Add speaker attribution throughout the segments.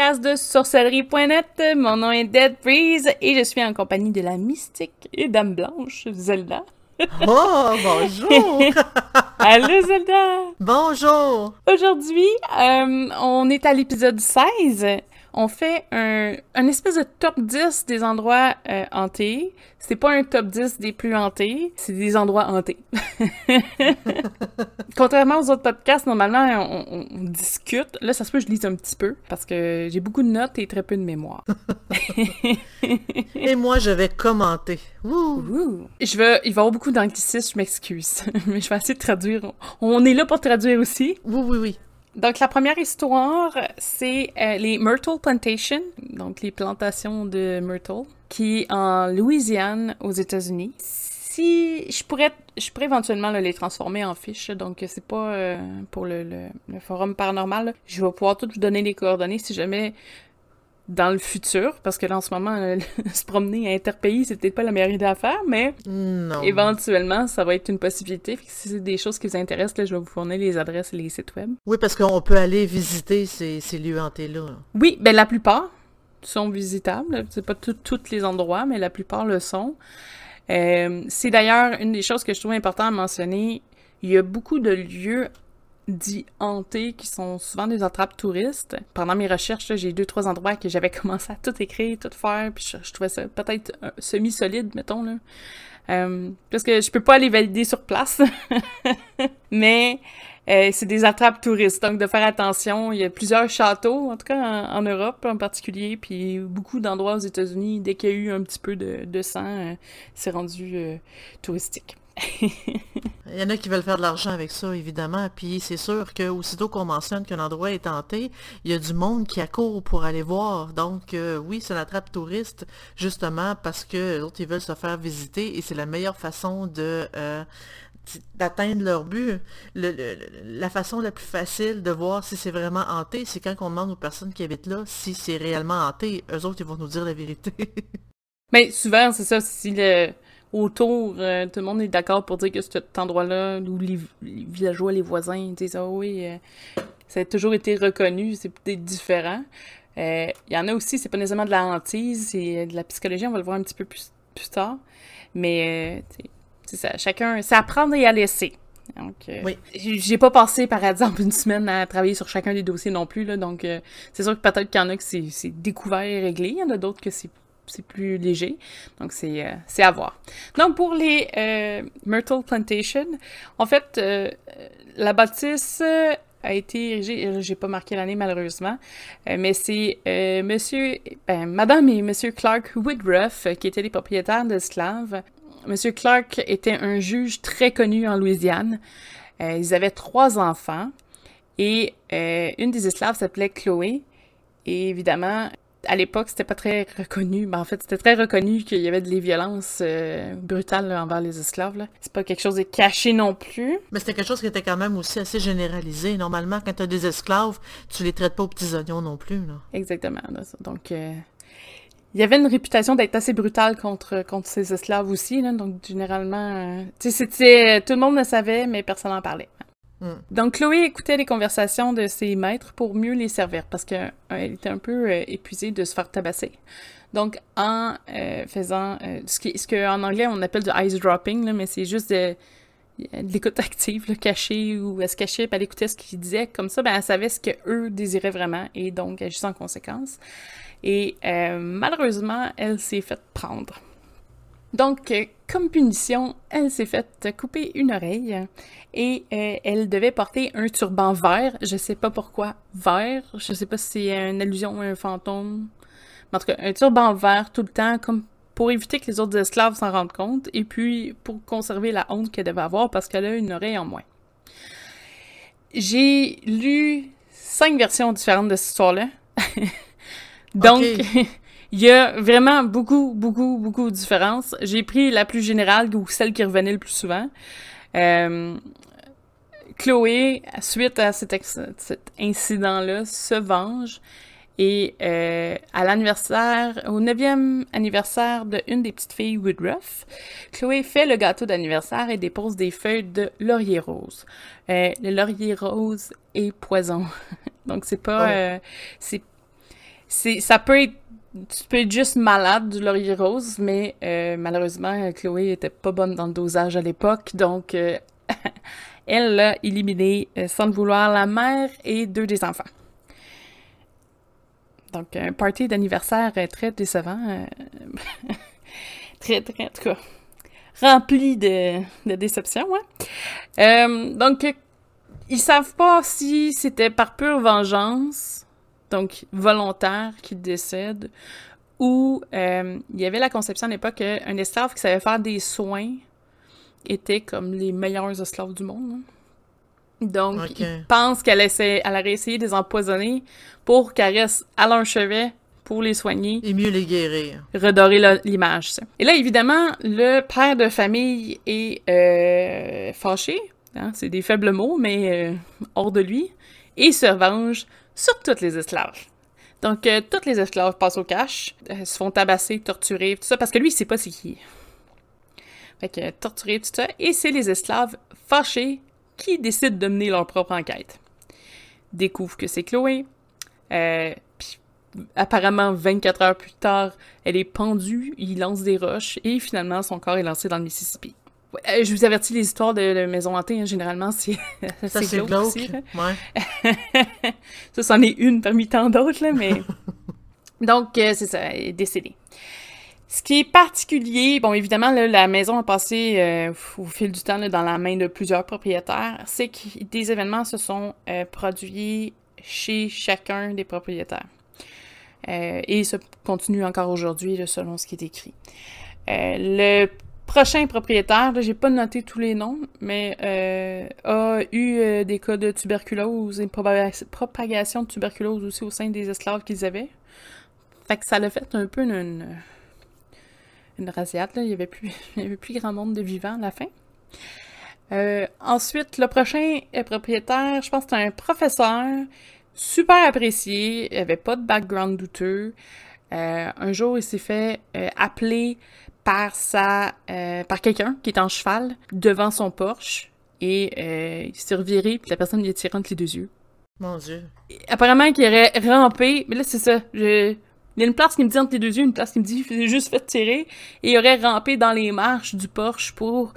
Speaker 1: podcast de sorcellerie.net. Mon nom est Dead Breeze et je suis en compagnie de la mystique et dame blanche, Zelda.
Speaker 2: Oh, bonjour!
Speaker 1: Allô, Zelda!
Speaker 2: Bonjour!
Speaker 1: Aujourd'hui, euh, on est à l'épisode 16 on fait un, un espèce de top 10 des endroits euh, hantés. C'est pas un top 10 des plus hantés, c'est des endroits hantés. Contrairement aux autres podcasts, normalement, on, discute. Là, ça se peut que je lise un petit peu parce que j'ai beaucoup de notes et très peu de mémoire.
Speaker 2: et moi, je vais commenter.
Speaker 1: Je vais, il va y avoir beaucoup d'anglicisme, je m'excuse. Mais je vais essayer de traduire. On est là pour traduire aussi.
Speaker 2: Oui, oui, oui.
Speaker 1: Donc, la première histoire, c'est euh, les Myrtle Plantation, donc les plantations de myrtle, qui est en Louisiane, aux États-Unis. Si je pourrais, je pourrais éventuellement les transformer en fiches, donc c'est pas euh, pour le, forum paranormal. Je vais pouvoir tout vous donner les coordonnées si jamais dans le futur, parce que là, en ce moment, euh, se promener à interpays, c'est peut-être pas la meilleure idée à faire, mais éventuellement, ça va être une possibilité. si c'est des choses qui vous intéressent, là, je vais vous fournir les adresses et les sites web.
Speaker 2: Oui, parce qu'on peut aller visiter ces, lieux hantés-là.
Speaker 1: Oui, ben la plupart sont visitables. C'est pas tous les endroits, mais la plupart le sont. Euh, c'est d'ailleurs une des choses que je trouve important à mentionner. Il y a beaucoup de lieux dits hantés qui sont souvent des attrapes touristes. Pendant mes recherches, j'ai deux, trois endroits que j'avais commencé à tout écrire, tout faire, puis je, trouvais ça peut-être semi-solide, mettons, là. Euh, parce que je peux pas aller valider sur place. Mais euh, c'est des attrapes touristes, donc de faire attention. Il y a plusieurs châteaux, en tout cas en, Europe en particulier, puis beaucoup d'endroits aux États-Unis. Dès qu'il y a eu un petit peu de, sang, euh, c'est rendu touristique.
Speaker 2: Il y en a qui veulent faire de l'argent avec ça, évidemment. Puis c'est sûr que aussitôt qu'on mentionne qu'un endroit est tenté, il y a du monde qui accourt pour aller voir. Donc euh, oui, c'est une attrape touriste, justement parce que les autres, ils veulent se faire visiter et c'est la meilleure façon de euh, d'atteindre leur but. la façon la plus facile de voir si c'est vraiment hanté, c'est quand on demande aux personnes qui habitent là si c'est réellement hanté. Eux autres, ils vont nous dire la vérité.
Speaker 1: Mais souvent, c'est ça, si le autour, euh, tout le monde est d'accord pour dire que cet endroit-là, où les, villageois, les voisins disent Ah oui, euh, ça a toujours été reconnu, c'est peut-être différent. Euh, il y en a aussi, c'est pas nécessairement de la hantise, c'est de la psychologie, on va le voir un petit peu plus, plus tard. Mais c'est ça, chacun, c'est apprendre et à laisser. Donc, oui. j'ai pas passé, par exemple, une semaine à travailler sur chacun des dossiers non plus, là, donc c'est sûr que peut-être qu'il y en a que c'est découvert et réglé, il y en a d'autres que c'est c'est plus léger. Donc, c'est euh, à voir. Donc, pour les euh, Myrtle Plantation, en fait, euh, la bâtisse a été érigée, j'ai pas marqué l'année malheureusement, mais c'est monsieur, ben, madame et monsieur Clark Woodruff qui étaient les propriétaires d'esclaves. Monsieur Clark était un juge très connu en Louisiane. ils avaient trois enfants et une des esclaves s'appelait Chloé. Et évidemment, à l'époque, c'était pas très reconnu. Ben, en fait, c'était très reconnu qu'il y avait des violences euh, brutales envers les esclaves. C'est pas quelque chose de caché non plus.
Speaker 2: Mais c'était quelque chose qui était quand même aussi assez généralisé. Normalement, quand tu as des esclaves, tu les traites pas aux petits oignons non plus. Là.
Speaker 1: Exactement. Donc, euh, il y avait une réputation d'être assez brutal contre, contre ces esclaves aussi. Là, donc, généralement, euh, c'était tout le monde le savait, mais personne n'en parlait. Mm. Donc Chloé écoutait les conversations de ses maîtres pour mieux les servir parce qu'elle euh, était un peu euh, épuisée de se faire tabasser. Donc en euh, faisant ce qu'en ce en anglais on appelle du ice dropping, mais c'est juste de, l'écoute active, le cachée ou elle se cachait, puis elle écoutait ce qu'ils disaient. Comme ça, ben, elle savait ce qu'eux désiraient vraiment et donc agissait en conséquence. Et malheureusement, elle s'est faite prendre. Donc, comme punition, elle s'est faite couper une oreille et euh, elle devait porter un turban vert. Je sais pas pourquoi vert. Je sais pas si c'est une allusion à un fantôme. Mais en tout cas, un turban vert tout le temps, comme pour éviter que les autres esclaves s'en rendent compte et puis pour conserver la honte qu'elle devait avoir parce qu'elle a une oreille en moins. J'ai lu cinq versions différentes de cette histoire-là. Donc, Il y a vraiment beaucoup, beaucoup, beaucoup de différences. J'ai pris la plus générale ou celle qui revenait le plus souvent. Euh, Chloé, suite à cet, cet incident-là, se venge et euh, à l'anniversaire, au neuvième anniversaire de une des petites filles Woodruff, Chloé fait le gâteau d'anniversaire et dépose des feuilles de laurier rose. Euh, le laurier rose est poison. Donc c'est pas, oh. euh, c'est c'est ça peut être tu peux être juste malade du laurier rose, mais euh, malheureusement, Chloé était pas bonne dans le dosage à l'époque, donc euh, elle a éliminé, euh, sans le vouloir, la mère et deux des enfants. Donc, un party d'anniversaire très décevant. très, très, en tout cas, rempli de, de déception, ouais. donc, ils savent pas si c'était par pure vengeance donc volontaire qui décède, ou euh, il y avait la conception à l'époque qu'un esclave qui savait faire des soins était comme les meilleurs esclaves du monde. Hein. Donc, ils pensent qu'elle essaie, elle aurait essayé de les empoisonner pour qu'elle reste à leur chevet pour les soigner.
Speaker 2: Et mieux les guérir.
Speaker 1: Redorer l'image, Et là, évidemment, le père de famille est euh, fâché. Hein, c'est des faibles mots, mais euh, hors de lui. Et se venge sur toutes les esclaves. Donc, euh, toutes les esclaves passent au cash, euh, se font tabasser, torturer, tout ça, parce que lui, il sait pas c'est qui. Fait que, torturer, tout ça, et c'est les esclaves fâchés qui décident de mener leur propre enquête. Découvrent que c'est Chloé, euh, puis apparemment 24 heures plus tard, elle est pendue, il lance des roches, et finalement, son corps est lancé dans le Mississippi. Euh, je vous avertis, les histoires de, maison hantée, hein, généralement, c'est
Speaker 2: Ça, c'est glauque, aussi, Ouais.
Speaker 1: ça, c'en est une parmi tant d'autres, là, mais... Donc, euh, c'est ça, elle est décédée. Ce qui est particulier, bon, évidemment, la maison a passé euh, au fil du temps dans la main de plusieurs propriétaires, c'est que des événements se sont produits chez chacun des propriétaires. et se continue encore aujourd'hui, selon ce qui est écrit. le prochain propriétaire, j'ai pas noté tous les noms, mais euh, a eu euh, des cas de tuberculose et propagation de tuberculose aussi au sein des esclaves qu'ils avaient. Fait que ça l'a fait un peu une, une, là. Il y avait plus, grand monde de vivants à la fin. Euh, ensuite, le prochain propriétaire, je pense que c'était un professeur super apprécié, il avait pas de background douteux. un jour, il s'est fait appeler par sa euh, par quelqu'un qui est en cheval devant son Porsche et euh, il s'est reviré puis la personne lui a tiré entre les deux yeux.
Speaker 2: Mon dieu.
Speaker 1: apparemment qu'il aurait rampé, mais là c'est ça, je il y a une place qui me dit entre les deux yeux, une place qui me dit qu'il juste fait tirer et il aurait rampé dans les marches du Porsche pour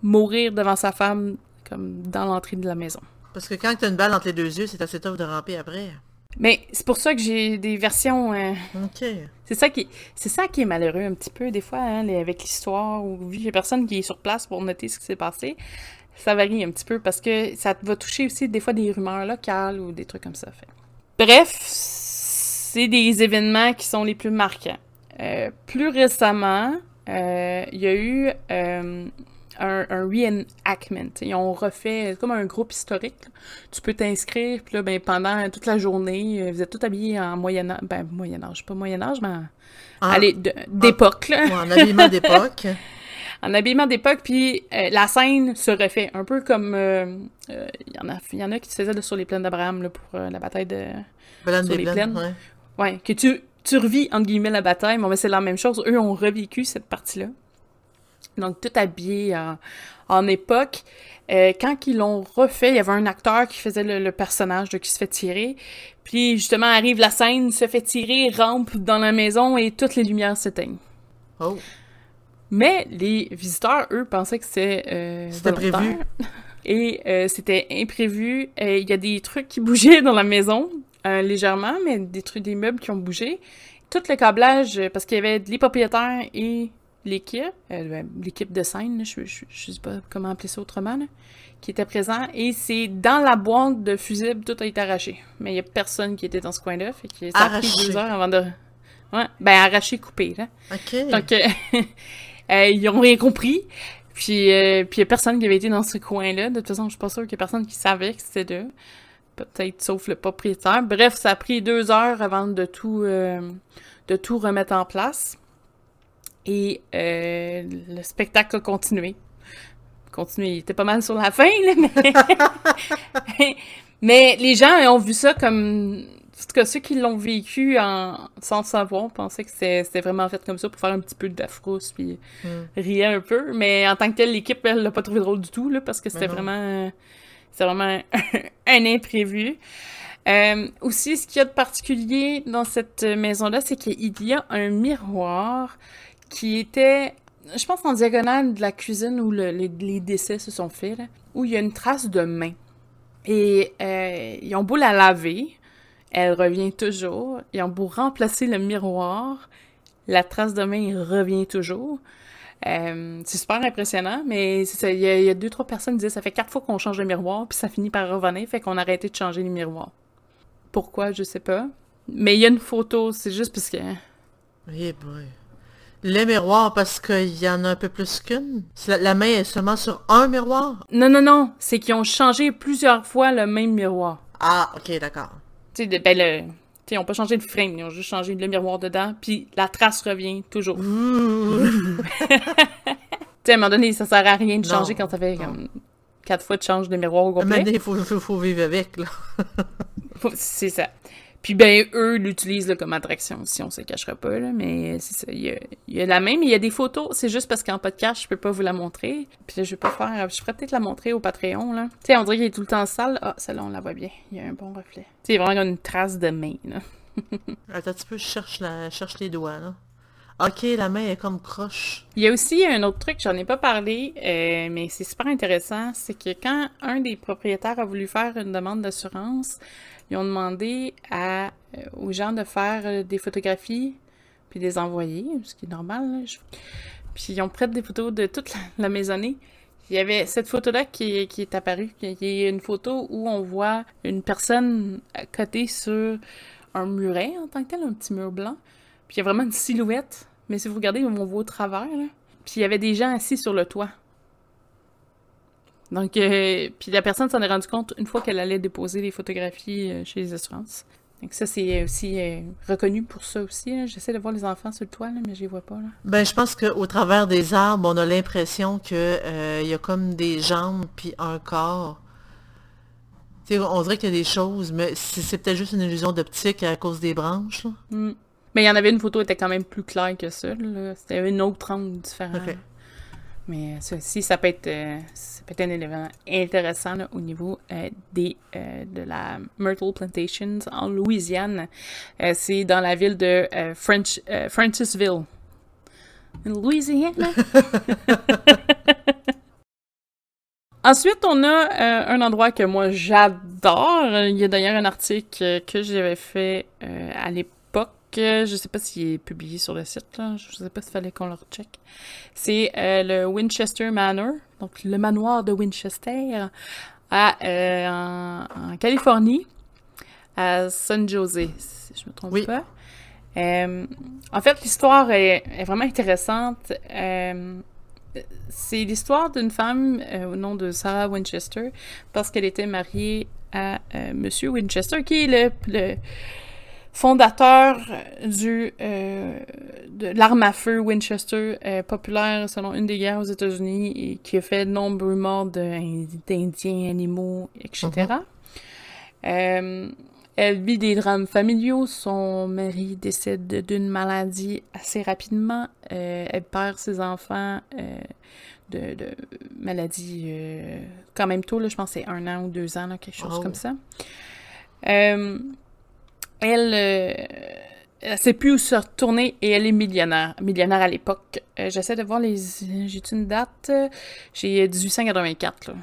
Speaker 1: mourir devant sa femme comme dans l'entrée de la maison.
Speaker 2: Parce que quand tu as une balle entre les deux yeux, c'est assez tough de ramper après.
Speaker 1: Mais c'est pour ça que j'ai des versions. Euh,
Speaker 2: OK.
Speaker 1: C'est ça qui, c'est ça qui est malheureux un petit peu des fois hein, avec l'histoire ou vu qu'il y a personne qui est sur place pour noter ce qui s'est passé. Ça varie un petit peu parce que ça va toucher aussi des fois des rumeurs locales ou des trucs comme ça. Fait. Bref, c'est des événements qui sont les plus marquants. Euh, plus récemment, euh, il y a eu un, un reenactment. Ils ont refait comme un groupe historique. Tu peux t'inscrire, puis là, ben, pendant toute la journée, euh, vous êtes tous habillés en Moyen-Âge. Ben, Moyen-Âge, pas Moyen-Âge, mais allez, d'époque, là.
Speaker 2: en habillement d'époque.
Speaker 1: en habillement d'époque, puis euh, la scène se refait. Un peu comme. Euh, il y, en a, y en a qui se faisaient sur les plaines d'Abraham pour la bataille de. sur les plaines. Ouais. ouais. que tu, tu revis, entre guillemets, la bataille, mais c'est la même chose. Eux ont revécu cette partie-là donc tout habillé en, époque. Euh, quand ils l'ont refait, il y avait un acteur qui faisait le, personnage de qui se fait tirer. Puis justement arrive la scène, se fait tirer, rampe dans la maison et toutes les lumières s'éteignent.
Speaker 2: Oh.
Speaker 1: Mais les visiteurs, eux, pensaient que c'était euh,
Speaker 2: C'était prévu.
Speaker 1: Et euh, c'était imprévu. Il y a des trucs qui bougeaient dans la maison, légèrement, mais des trucs, des meubles qui ont bougé. Tout le câblage, parce qu'il y avait les propriétaires et l'équipe, euh, ben, l'équipe de scène, je, je, sais pas comment appeler ça autrement, qui était présent. Et c'est dans la boîte de fusibles, tout a été arraché. Mais il y a personne qui était dans ce coin-là. Fait que ça a pris deux heures avant de. Ouais, ben arraché, coupé, là.
Speaker 2: OK.
Speaker 1: Donc, euh, euh, ils ont rien compris. Puis, puis il y a personne qui avait été dans ce coin-là. De toute façon, je suis pas sûre qu'il y a personne qui savait que c'était là. Peut-être sauf le propriétaire. Bref, ça a pris deux heures avant de tout, de tout remettre en place. Et euh, le spectacle a continué. Continué, il était pas mal sur la fin, mais... mais les gens ont vu ça comme... En tout cas, ceux qui l'ont vécu en... sans savoir pensaient que c'était vraiment fait comme ça pour faire un petit peu de frousse puis mm. riait un peu. Mais en tant que telle, l'équipe, elle l'a pas trouvé drôle du tout, là, parce que c'était vraiment... C'était vraiment un imprévu. Euh, aussi, ce qu'il y a de particulier dans cette maison-là, c'est qu'il y a un miroir qui était, je pense, en diagonale de la cuisine où le- les, décès se sont faits, où il y a une trace de main. Et euh, ils ont beau la laver, elle revient toujours. Ils ont beau remplacer le miroir, la trace de main revient toujours. Euh, c'est super impressionnant, mais il y, y a deux, trois personnes qui disent ça fait quatre fois qu'on change le miroir, puis ça finit par revenir, fait qu'on a arrêté de changer les miroirs. Pourquoi, je sais pas. Mais il y a une photo, c'est juste parce que...
Speaker 2: Eh boy. Les miroirs, parce qu'il y en a un peu plus qu'une? La, la main est seulement sur un miroir?
Speaker 1: Non, non, non, c'est qu'ils ont changé plusieurs fois le même miroir.
Speaker 2: Ah, ok, d'accord.
Speaker 1: Tu sais, de- ben le... tu sais, ils ont pas changé le frame, ils ont juste changé le miroir dedans, puis la trace revient toujours. Tu sais, à un moment donné, ça sert à rien de
Speaker 2: Non,
Speaker 1: changer quand ça fait comme quatre fois de change de miroir au complet.
Speaker 2: Il faut, faut, faut vivre avec, là.
Speaker 1: C'est ça. Puis ben, eux l'utilisent là, comme attraction aussi, on se cachera pas, là, mais c'est ça. Il y a, il y a la même, il y a des photos, c'est juste parce qu'en podcast, je peux pas vous la montrer. Puis là, je vais pas faire, je pourrais peut-être la montrer au Patreon, là. Tu sais, on dirait qu'il est tout le temps sale. Ah, celle-là, on la voit bien. Il y a un bon reflet. Tu sais, il y a vraiment une trace de main, là.
Speaker 2: Attends un petit peu, je cherche, la, je cherche les doigts, là. Ok, la main est comme croche.
Speaker 1: Il y a aussi un autre truc, j'en ai pas parlé, euh, mais c'est super intéressant, c'est que quand un des propriétaires a voulu faire une demande d'assurance, ils ont demandé euh, aux gens de faire euh, des photographies puis les envoyer, ce qui est normal. Puis ils ont prêté des photos de toute la, maisonnée. Il y avait cette photo-là qui, est apparue, qui est une photo où on voit une personne côté sur un muret en tant que tel, un petit mur blanc. Puis il y a vraiment une silhouette. Mais si vous regardez, on voit au travers. Puis il y avait des gens assis sur le toit. Donc, euh, puis la personne s'en est rendu compte une fois qu'elle allait déposer les photographies euh, chez les assurances. Donc ça, c'est aussi euh, reconnu pour ça aussi. J'essaie de voir les enfants sur le toit, là, mais je les vois pas. Là.
Speaker 2: Ben, je pense qu'au travers des arbres, on a l'impression que euh, il y a comme des jambes puis un corps. Tu sais, on dirait qu'il y a des choses, mais c'est peut-être juste une illusion d'optique à cause des branches, là.
Speaker 1: Mm. Mais il y en avait une photo qui était quand même plus claire que ça. là. C'était une autre angle différent.
Speaker 2: Ok.
Speaker 1: Mais ça aussi, ça peut être, euh, ça peut être un élément intéressant là, au niveau euh, des, euh, de la Myrtle Plantations en Louisiane. Euh, c'est dans la ville de euh, French, euh, Francisville. Louisiane. Ensuite, on a euh, un endroit que moi j'adore. Il y a d'ailleurs un article euh, que j'avais fait euh, à l'époque. Euh, Je sais pas s'il est publié sur le site. Là. Je sais pas s'il fallait qu'on le recheck. C'est euh, le Winchester Manor, donc le manoir de Winchester à, euh, en, en Californie, à San Jose, si je me trompe
Speaker 2: Oui.
Speaker 1: pas. Euh, en fait, l'histoire est, est vraiment intéressante. C'est l'histoire d'une femme au nom de Sarah Winchester parce qu'elle était mariée à Monsieur Winchester, qui est le, le fondateur du euh, de l'arme à feu Winchester, euh, populaire selon une des guerres aux États-Unis et qui a fait de nombreux morts d'Indiens, animaux, etc. Euh, elle vit des drames familiaux. Son mari décède d'une maladie assez rapidement. Euh, elle perd ses enfants euh, de, de maladie euh, quand même tôt. Là, je pense que c'est un an ou deux ans, là, quelque chose
Speaker 2: Oh.
Speaker 1: comme ça. Euh, elle, euh, elle sait plus où se retourner et elle est millionnaire. Millionnaire à l'époque. Euh, J'essaie de voir les. J'ai une date? J'ai 1884. Là.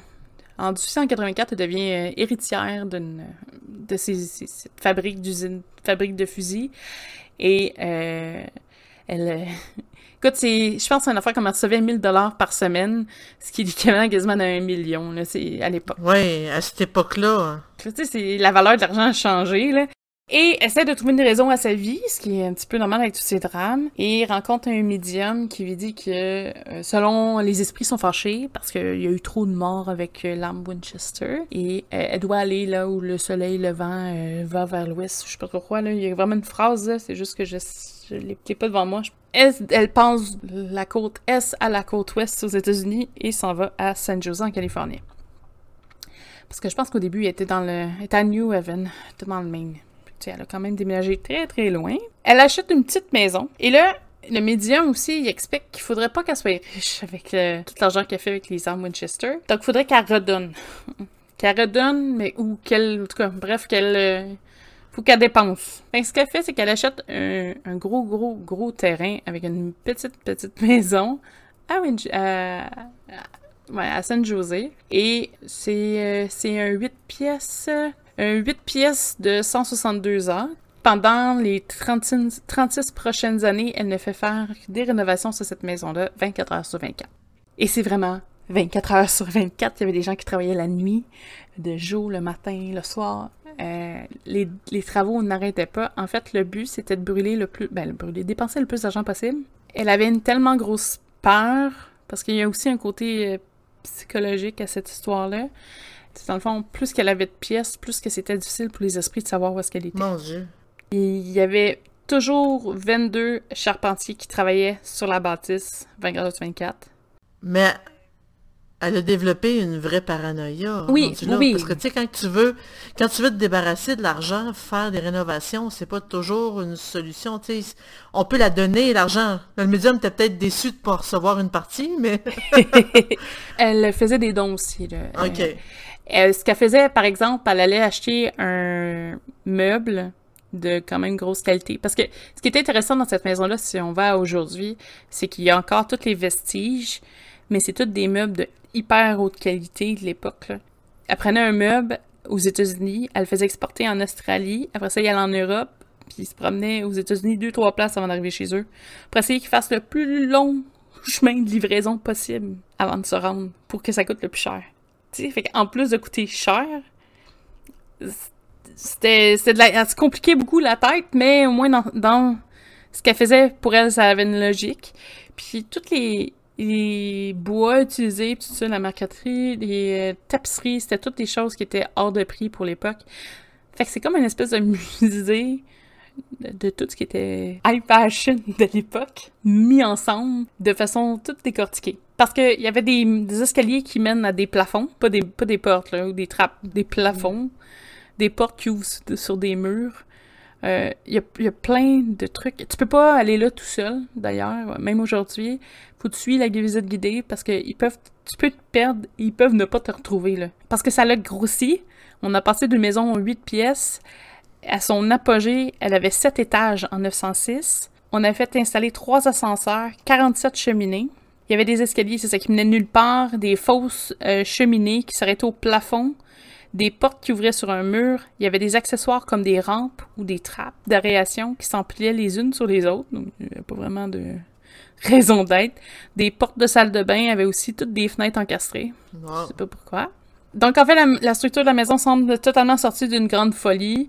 Speaker 1: En 1884, elle devient euh, héritière d'une de ces, ces- cette fabrique d'usine, fabrique de fusils. Et euh, elle. euh, Écoute, c'est, je pense que c'est une affaire comme elle recevait 1000 dollars par semaine, ce qui est équivalent quasiment à un million, là, c'est à l'époque.
Speaker 2: Ouais, à cette époque-là.
Speaker 1: Tu sais, c'est la valeur de l'argent a changé, là. Et essaie de trouver une raison à sa vie, ce qui est un petit peu normal avec tous ces drames. Et rencontre un médium qui lui dit que, euh, selon les esprits sont fâchés, parce qu'il y a eu trop de morts avec euh, l'arme Winchester, et euh, elle doit aller là où le soleil levant va vers l'ouest. Je sais pas trop quoi, là. Il y a vraiment une phrase. C'est juste que je, je l'ai pas devant moi. Elle, pense la côte est à la côte ouest aux États-Unis et s'en va à San Jose en Californie. Parce que je pense qu'au début, elle était dans le. Elle était à New Haven, dans le Maine. Elle a quand même déménagé très très loin. Elle achète une petite maison. Et là, le médium aussi, il explique qu'il faudrait pas qu'elle soit riche avec tout l'argent qu'elle fait avec les armes Winchester. Donc, il faudrait qu'elle redonne. qu'elle redonne, mais ou qu'elle, en tout cas, bref, qu'elle, euh, faut qu'elle dépense. Que ce qu'elle fait, c'est qu'elle achète un, gros, gros, gros terrain avec une petite, petite maison à, Winch- à, San José. Et c'est, euh, un 8 pièces, 8 pièces de 162 ans. Pendant les 36, 36 prochaines années, elle ne fait faire des rénovations sur cette maison-là 24 heures sur 24. Et c'est vraiment 24 heures sur 24. Il y avait des gens qui travaillaient la nuit, de jour, le matin, le soir. Euh, les, travaux n'arrêtaient pas. En fait, le but, c'était de brûler le plus... Ben, dépenser le plus d'argent possible. Elle avait une tellement grosse peur, parce qu'il y a aussi un côté euh, psychologique à cette histoire-là. Dans le fond, plus qu'elle avait de pièces, plus que c'était difficile pour les esprits de savoir où est-ce qu'elle était.
Speaker 2: Mon Dieu.
Speaker 1: Il y avait toujours 22 charpentiers qui travaillaient sur la bâtisse 24 heures sur 24.
Speaker 2: Mais elle a développé une vraie paranoïa.
Speaker 1: Oui,
Speaker 2: là.
Speaker 1: oui.
Speaker 2: Parce que tu sais, quand tu veux, quand tu veux te débarrasser de l'argent, faire des rénovations, c'est pas toujours une solution. On peut la donner, l'argent. Le médium était peut-être déçu de pas recevoir une partie, mais.
Speaker 1: Elle faisait des dons aussi. Là.
Speaker 2: OK.
Speaker 1: Euh, elle- ce qu'elle faisait, par exemple, elle allait acheter un meuble de quand même grosse qualité. Parce que ce qui est intéressant dans cette maison-là, si on va aujourd'hui, c'est qu'il y a encore tous les vestiges, mais c'est tous des meubles de hyper haute qualité de l'époque. Elle prenait un meuble aux États-Unis, elle le faisait exporter en Australie, après ça, il allait en Europe, puis il se promenait aux États-Unis deux, trois places avant d'arriver chez eux, pour essayer qu'ils fassent le plus long chemin de livraison possible avant de se rendre, pour que ça coûte le plus cher. Tu sais, fait qu'en plus de coûter cher, c'était de la, ça compliquait beaucoup la tête, mais au moins dans, dans ce qu'elle faisait, pour elle, ça avait une logique. Puis toutes les, les bois utilisés, tout ça, la marqueterie, les euh, tapisseries, c'était toutes des choses qui étaient hors de prix pour l'époque. Fait que c'est comme une espèce de musée de, de tout ce qui était high fashion de l'époque, mis ensemble de façon toute décortiquée. Parce qu'il y avait des, escaliers qui mènent à des plafonds, pas des, pas des portes, là, ou des trappes, des plafonds, des portes qui ouvrent sur, des murs. Euh, Il y, a, il y a plein de trucs. Tu peux pas aller là tout seul, d'ailleurs, même aujourd'hui. Faut que tu suives la visite guidée parce que ils peuvent, tu peux te perdre, ils peuvent ne pas te retrouver là. Parce que ça l'a grossi. On a passé d'une maison en 8 pièces. À son apogée, elle avait 7 étages en 906. On a fait installer trois ascenseurs, 47 cheminées. Il y avait des escaliers, c'est ça, qui menaient nulle part, des fausses euh, cheminées qui s'arrêtaient au plafond, des portes qui ouvraient sur un mur. Il y avait des accessoires comme des rampes ou des trappes d'aération qui s'empliaient les unes sur les autres. Donc, il n'y avait pas vraiment de raison d'être. Des portes de salle de bain avaient aussi toutes des fenêtres encastrées. Je
Speaker 2: Wow.
Speaker 1: sais pas pourquoi. Donc, en fait, la, la structure de la maison semble totalement sortie d'une grande folie.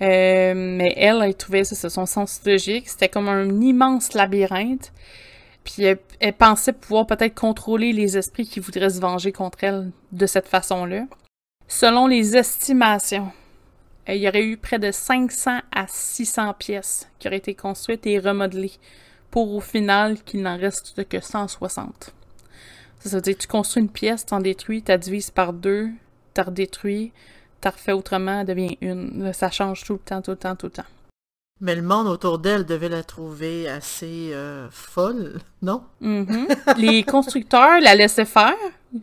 Speaker 1: Euh, mais elle, elle trouvait ça, son sens logique. C'était comme un immense labyrinthe. Puis elle, pensait pouvoir peut-être contrôler les esprits qui voudraient se venger contre elle de cette façon-là. Selon les estimations, euh, il y aurait eu près de 500 à 600 pièces qui auraient été construites et remodelées pour au final qu'il n'en reste que 160. Ça, veut dire que tu construis une pièce, t'en détruis, t'as divises par deux, t'as redétruit, t'as refait autrement, elle devient une. Ça change tout le temps, tout le temps, tout le temps.
Speaker 2: Mais le monde autour d'elle devait la trouver assez euh, folle, non?
Speaker 1: Mhm. Les constructeurs la laissaient faire,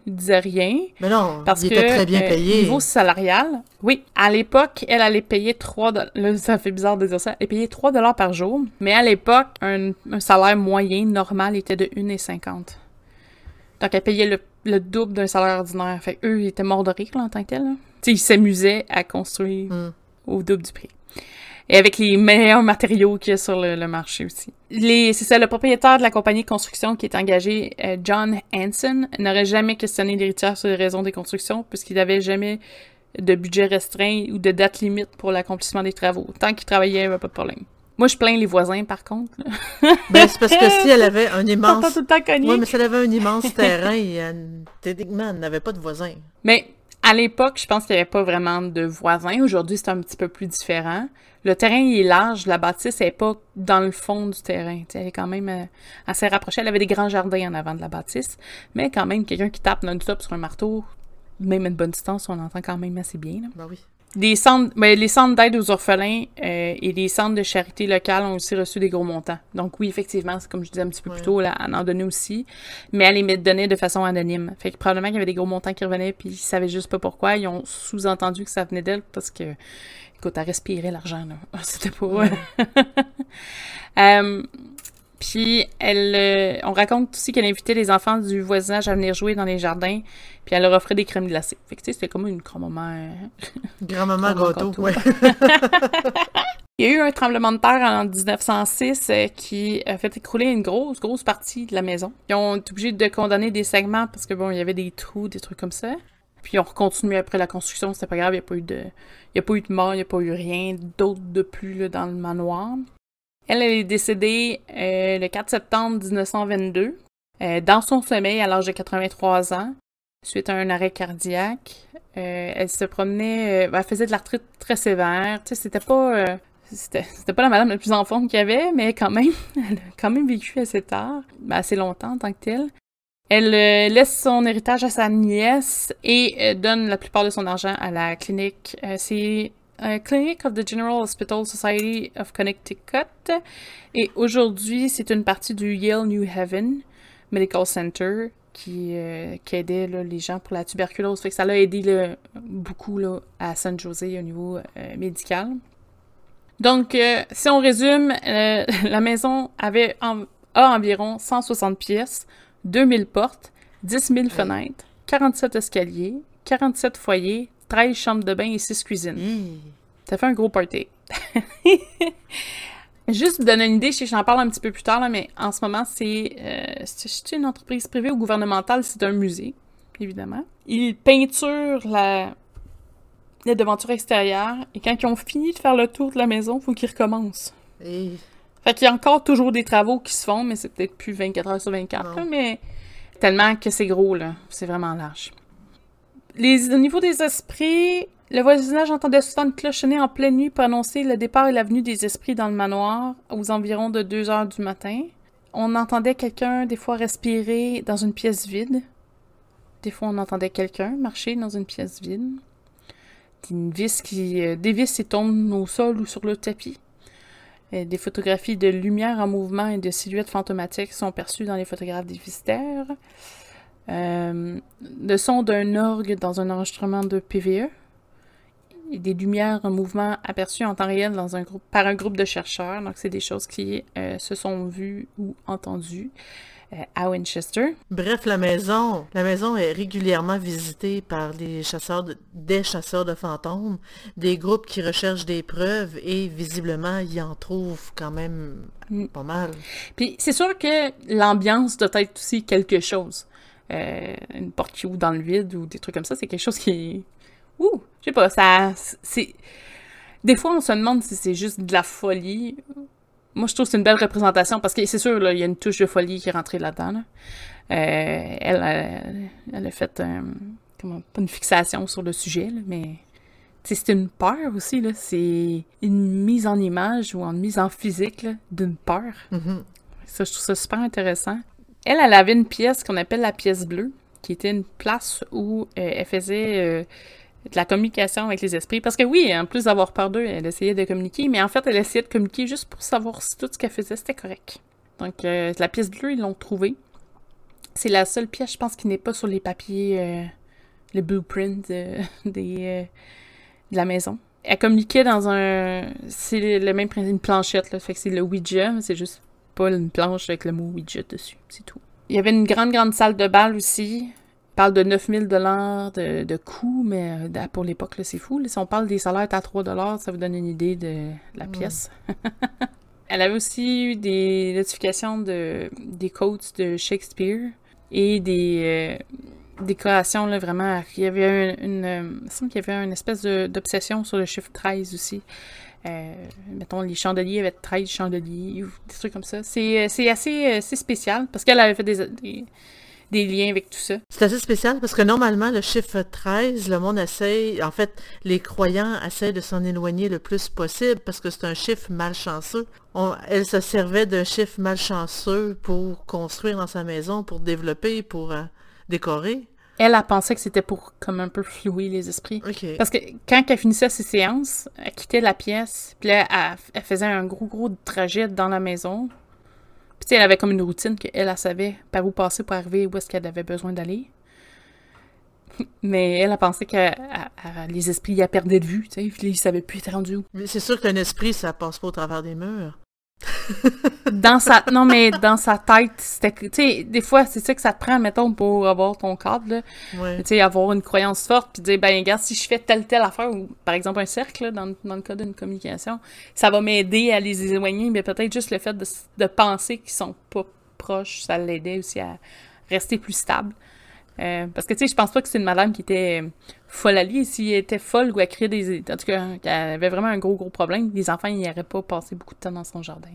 Speaker 1: ils disaient rien.
Speaker 2: Mais non,
Speaker 1: Parce
Speaker 2: il
Speaker 1: que,
Speaker 2: était très bien
Speaker 1: euh,
Speaker 2: payé.
Speaker 1: niveau salarial, oui, à l'époque, elle allait payer 3 dollars. Là, ça fait bizarre de dire ça. Elle payait 3 dollars par jour. Mais à l'époque, un, un salaire moyen, normal, était de 1,50. Donc, elle payait le, le double d'un salaire ordinaire. Fait eux, ils étaient morts de rire, là, en tant que tel. ils s'amusaient à construire
Speaker 2: Hmm.
Speaker 1: au double du prix. Et avec les meilleurs matériaux qu'il y a sur le, le marché aussi. Les, c'est ça, le propriétaire de la compagnie de construction qui est engagé, euh, John Hanson, n'aurait jamais questionné l'héritière sur les raisons des constructions, puisqu'il n'avait jamais de budget restreint ou de date limite pour l'accomplissement des travaux. Tant qu'il travaillait, il n'y avait pas de problème. Moi, je plains les voisins, par contre.
Speaker 2: Ben, c'est parce que si elle avait un immense...
Speaker 1: tout le temps.
Speaker 2: Oui, mais si elle avait un immense terrain, elle- techniquement, elle n'avait pas de voisins.
Speaker 1: Mais à l'époque, je pense qu'il n'y avait pas vraiment de voisins. Aujourd'hui, c'est un petit peu plus différent. Le terrain est large, la bâtisse n'est pas dans le fond du terrain. Elle est quand même euh, assez rapprochée. Elle avait des grands jardins en avant de la bâtisse, mais quand même, quelqu'un qui tape non-stop sur un marteau, même à une bonne distance, on entend quand même assez bien.
Speaker 2: Ben oui.
Speaker 1: Des centres, ben, les centres d'aide aux orphelins euh, et les centres de charité locales ont aussi reçu des gros montants. Donc oui, effectivement, c'est comme je disais un petit peu plus tôt, là, elle en donnait aussi, mais elle les donnait de façon anonyme. Fait que probablement qu'il y avait des gros montants qui revenaient, puis ils savaient juste pas pourquoi. Ils ont sous-entendu que ça venait d'elle parce que, écoute, elle respirait l'argent, là. C'était pas... Ouais. euh, puis elle, euh, on raconte aussi qu'elle invitait les enfants du voisinage à venir jouer dans les jardins, puis elle leur offrait des crèmes glacées. Fait que tu sais, c'était comme une grand-maman...
Speaker 2: Grand-maman gâteau, ouais.
Speaker 1: Il y a eu un tremblement de terre en 1906 euh, qui a fait écrouler une grosse, grosse partie de la maison. Ils ont été obligés de condamner des segments parce que bon, il y avait des trous, des trucs comme ça. Puis on continué après la construction, c'était pas grave, il n'y a pas eu de. Il y a pas eu de mort, il n'y a pas eu rien d'autre de plus là, dans le manoir. Elle, elle est décédée euh, le 4 septembre 1922, euh, dans son sommeil à l'âge de 83 ans, suite à un arrêt cardiaque. Euh, elle se promenait, elle faisait de l'arthrite très sévère. Tu sais, c'était pas, c'était, pas la madame la plus en forme qu'il y avait, mais quand même, elle a quand même vécu assez tard, ben, assez longtemps en tant que telle. Elle laisse son héritage à sa nièce et donne la plupart de son argent à la clinique. Euh, Clinic of the General Hospital Society of Connecticut. Et aujourd'hui, c'est une partie du Yale New Haven Medical Center qui, euh, qui aidait les gens pour la tuberculose. Fait que ça l'a aidé beaucoup là, à San José au niveau euh, médical. Donc, si on résume, la maison avait a environ 160 pièces, 2000 portes, 10 000 fenêtres, 47 escaliers, 47 foyers, 13 chambres de bain et 6 cuisines. Mmh. Ça fait un gros party. Juste pour donner une idée, j'en parle un petit peu plus tard, là, mais en ce moment, c'est euh, une entreprise privée ou gouvernementale, c'est un musée, évidemment. Ils peinturent la, la devanture extérieure, et quand ils ont fini de faire le tour de la maison, il faut qu'ils recommencent. Et... Fait qu'il y a encore toujours des travaux qui se font, mais c'est peut-être plus 24 heures sur 24, mais tellement que c'est gros, là. C'est vraiment large. Au niveau des esprits, le voisinage entendait souvent une cloche en pleine nuit pour annoncer le départ et la venue des esprits dans le manoir aux environs de 2 heures du matin. On entendait quelqu'un des fois respirer dans une pièce vide. Des fois, on entendait quelqu'un marcher dans une pièce vide. Une vis qui, euh, des vis qui tombent au sol ou sur le tapis. Euh, des photographies de lumière en mouvement et de silhouettes fantomatiques sont perçues dans les photographes des visiteurs. Euh, le son d'un orgue dans un enregistrement de PVE. Et des lumières en mouvement aperçues en temps réel dans un groupe, par un groupe de chercheurs. Donc, c'est des choses qui euh, se sont vues ou entendues euh, à Winchester.
Speaker 2: Bref, la maison, la maison est régulièrement visitée par des chasseurs, de, des chasseurs de fantômes, des groupes qui recherchent des preuves et visiblement, ils en trouvent quand même mm. pas mal.
Speaker 1: Puis, c'est sûr que l'ambiance doit être aussi quelque chose. Euh, une porte qui ouvre dans le vide ou des trucs comme ça, c'est quelque chose qui Ouh, je sais pas, ça. C'est. Des fois, on se demande si c'est juste de la folie. Moi, je trouve que c'est une belle représentation parce que c'est sûr, il y a une touche de folie qui est rentrée là-dedans. Euh, elle, elle, a fait comment, pas une fixation sur le sujet, mais c'est une peur aussi. là C'est une mise en image ou en mise en physique d'une peur. Mm-hmm. Ça, je trouve ça super intéressant. Elle, elle avait une pièce qu'on appelle la pièce bleue, qui était une place où euh, elle faisait euh, de la communication avec les esprits. Parce que oui, en plus d'avoir peur d'eux, elle essayait de communiquer, mais en fait, elle essayait de communiquer juste pour savoir si tout ce qu'elle faisait, c'était correct. Donc, euh, la pièce bleue, ils l'ont trouvée. C'est la seule pièce, je pense, qui n'est pas sur les papiers, le blueprint des, de la maison. Elle communiquait dans un... C'est le même principe, une planchette, là. Fait que c'est le Ouija, c'est juste pas une planche avec le mot Ouija dessus, c'est tout. Il y avait une grande, grande salle de bal aussi parle de 9000 dollars de, de coût, mais euh, pour l'époque, c'est fou. si on parle des salaires à 3 dollars, ça vous donne une idée de la pièce. Elle avait aussi eu des notifications de, des codes de Shakespeare et des euh, décorations, là, vraiment. Il y avait une, euh, il semble qu'il y avait une espèce d'obsession sur le chiffre 13 aussi. Mettons, les chandeliers avaient 13 chandeliers, ou des trucs comme ça. C'est assez, assez spécial parce qu'elle avait fait des des liens avec tout ça.
Speaker 2: C'est assez spécial parce que normalement, le chiffre 13, le monde essaye, en fait, les croyants essaient de s'en éloigner le plus possible parce que c'est un chiffre malchanceux. elle se servait d'un chiffre malchanceux pour construire dans sa maison, pour développer, pour euh, décorer.
Speaker 1: Elle a pensé que c'était pour comme un peu flouer les esprits. Parce que quand elle finissait ses séances, elle quittait la pièce, puis là, elle, faisait un gros, gros trajet dans la maison. Puis elle avait comme une routine qu'elle, elle savait par où passer pour arriver où est-ce qu'elle avait besoin d'aller. Mais elle a pensé que les esprits a perdu de vue, tu sais, ils savaient plus être rendus où.
Speaker 2: Mais c'est sûr qu'un esprit, ça passe pas au travers des murs
Speaker 1: dans sa non mais dans sa tête c'était tu sais des fois c'est ça que ça te prend mettons pour avoir ton cadre là. Tu sais avoir une croyance forte puis dire ben regarde si je fais telle telle affaire ou par exemple un cercle dans, dans le cas d'une communication ça va m'aider à les éloigner mais peut-être juste le fait de, de penser qu'ils sont pas proches ça l'aidait aussi à rester plus stable euh, parce que, tu sais, je pense pas que c'est une madame qui était folle à lui. S'il était folle ou à créer des... En tout cas, qu'elle avait vraiment un gros, gros problème, les enfants, ils n'auraient pas passé beaucoup de temps dans son jardin.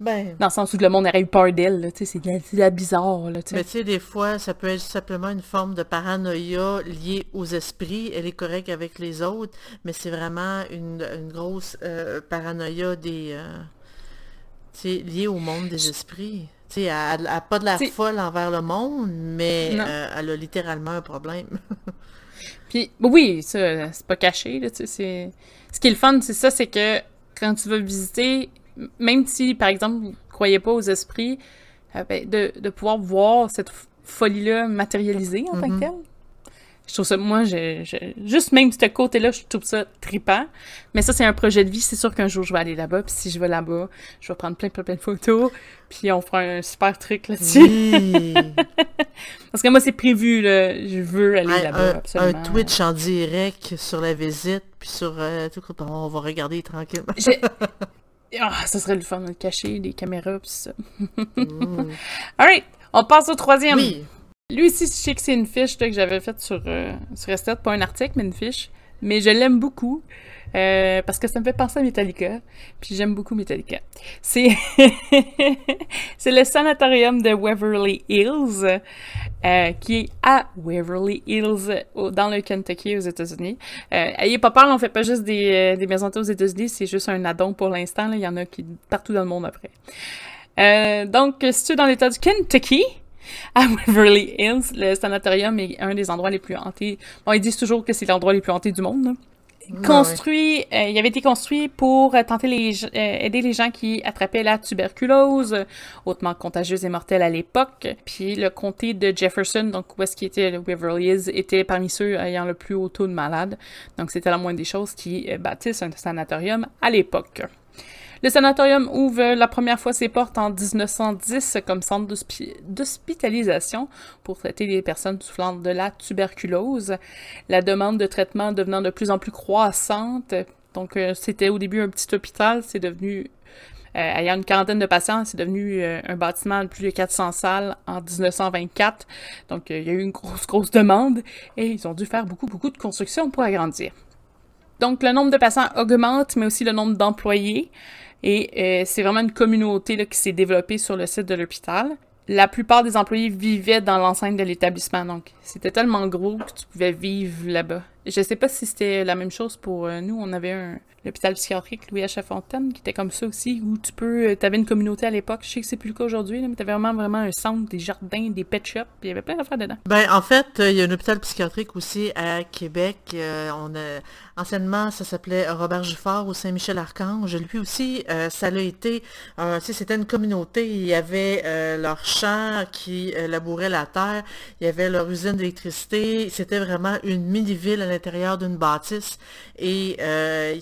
Speaker 2: Ben...
Speaker 1: Dans le sens où le monde aurait eu peur d'elle, tu sais, c'est la bizarre, là,
Speaker 2: Mais tu sais, des fois, ça peut être simplement une forme de paranoïa liée aux esprits. Elle est correcte avec les autres, mais c'est vraiment une, grosse euh, paranoïa des... Euh, tu liée au monde des esprits elle n'a pas de la folle envers le monde, mais euh, elle a littéralement un problème.
Speaker 1: Puis oui, ça, c'est pas caché. Là, Ce qui est le fun, c'est ça, c'est que quand tu vas visiter, même si, par exemple, vous ne croyez pas aux esprits, euh, ben, de, pouvoir voir cette folie-là matérialisée en tant que mm-hmm. telle, je trouve ça, moi, juste même ce côté-là, je trouve ça tripant. Mais ça, c'est un projet de vie. C'est sûr qu'un jour, je vais aller là-bas. Puis si je vais là-bas, je vais prendre plein, plein, plein de photos. Puis on fera un super truc là-dessus. Parce que moi, c'est prévu, là. Je veux aller là-bas, absolument.
Speaker 2: Un Twitch en direct sur la visite. Puis sur euh, tout, on va regarder tranquillement.
Speaker 1: Ah, ça serait le fun de cacher des caméras, puis ça. mm. Alright, on passe au troisième. Oui. Lui aussi, je sais que c'est une fiche que j'avais faite sur, euh, sur Estet, pas un article, mais une fiche. Mais je l'aime beaucoup. Euh, parce que ça me fait penser à Metallica. Puis j'aime beaucoup Metallica. C'est le sanatorium de Waverly Hills, euh, qui est à Waverly Hills, dans le Kentucky, aux États-Unis. Euh, ayez pas peur, on fait pas juste des, des maisons aux États-Unis, c'est juste un addon pour l'instant. Il y en a qui partout dans le monde après. Donc, si tu es dans l'État du Kentucky, à Waverly Hills. Le sanatorium est un des endroits les plus hantés. Bon, ils disent toujours que c'est l'endroit le plus hanté du monde. Construit, euh, il avait été construit pour euh, tenter les, euh, aider les gens qui attrapaient la tuberculose, hautement contagieuse et mortelle à l'époque. Puis le comté de Jefferson, donc où est-ce qu'il était, le Waverly Hills, était parmi ceux ayant le plus haut taux de malades. Donc c'était la moindre des choses qui bâtissent un sanatorium à l'époque. Le sanatorium ouvre la première fois ses portes en 1910 comme centre d'hospitalisation pour traiter les personnes souffrant de la tuberculose. La demande de traitement devenant de plus en plus croissante. Donc, euh, c'était au début un petit hôpital, c'est devenu euh, ayant une quarantaine de patients, c'est devenu euh, un bâtiment de plus de 400 salles en 1924. Donc, il y a eu une grosse, grosse demande et ils ont dû faire beaucoup, beaucoup de construction pour agrandir. Donc, le nombre de patients augmente, mais aussi le nombre d'employés. Et euh, c'est vraiment une communauté là, qui s'est développée sur le site de l'hôpital. La plupart des employés vivaient dans l'enceinte de l'établissement, donc c'était tellement gros que tu pouvais vivre là-bas. Je sais pas si c'était la même chose pour euh, nous. On avait un, l'hôpital psychiatrique Louis H. Fontaine, qui était comme ça aussi, où tu peux, euh, t'avais une communauté à l'époque, je sais que c'est plus le cas aujourd'hui, mais t'avais vraiment, vraiment un centre, des jardins, des pet shops, il y avait plein d'affaires dedans.
Speaker 2: Ben, en fait, euh, il y a un hôpital psychiatrique aussi à Québec, on anciennement, ça s'appelait Robert Giffard au Saint-Michel-Archange, lui aussi, ça l'a été, c'était une communauté, il y avait leur champ qui labourait la terre, il y avait leur usine d'électricité, c'était vraiment une mini-ville à l'intérieur d'une bâtisse, et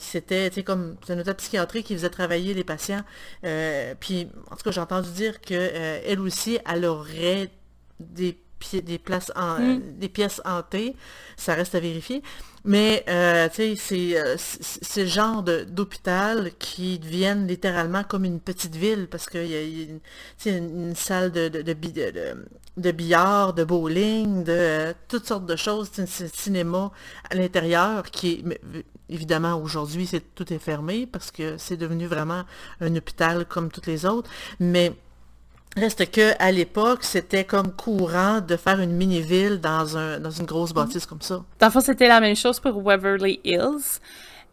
Speaker 2: c'était c'était comme c'est un hôpital psychiatrique qui faisait travailler les patients. Euh, puis en tout cas, j'ai entendu dire que euh, elle aussi, elle aurait des des places en, mm. des pièces hantées, ça reste à vérifier. Mais euh, tu sais, c'est le genre d'hôpital qui deviennent littéralement comme une petite ville parce qu'il y a, une, une, salle de, de, de, de, billard, de bowling, de toutes sortes de choses, un cinéma à l'intérieur qui est Évidemment, aujourd'hui, c'est tout est fermé parce que c'est devenu vraiment un hôpital comme tous les autres. Mais reste que à l'époque, c'était comme courant de faire une mini-ville dans, un, dans une grosse bâtisse comme ça.
Speaker 1: Dans le fond, c'était la même chose pour Waverly Hills.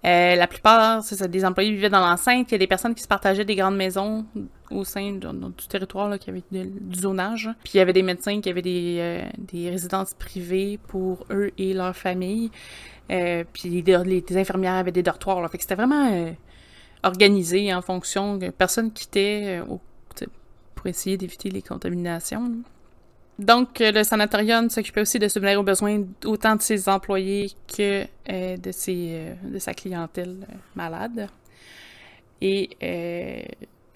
Speaker 1: Euh, la plupart, des employés vivaient dans l'enceinte. Il y a des personnes qui se partageaient des grandes maisons au sein du territoire là, qui avait du zonage. Puis il y avait des médecins qui avaient des, euh, des résidences privées pour eux et leur famille. Euh, puis les, infirmières avaient des dortoirs. Là. Fait que c'était vraiment organisé en fonction personne quittait au- essayer d'éviter les contaminations. Donc, euh, le sanatorium s'occupait aussi de subvenir aux besoins autant de ses employés que euh, de, ses, euh, de sa clientèle malade. Et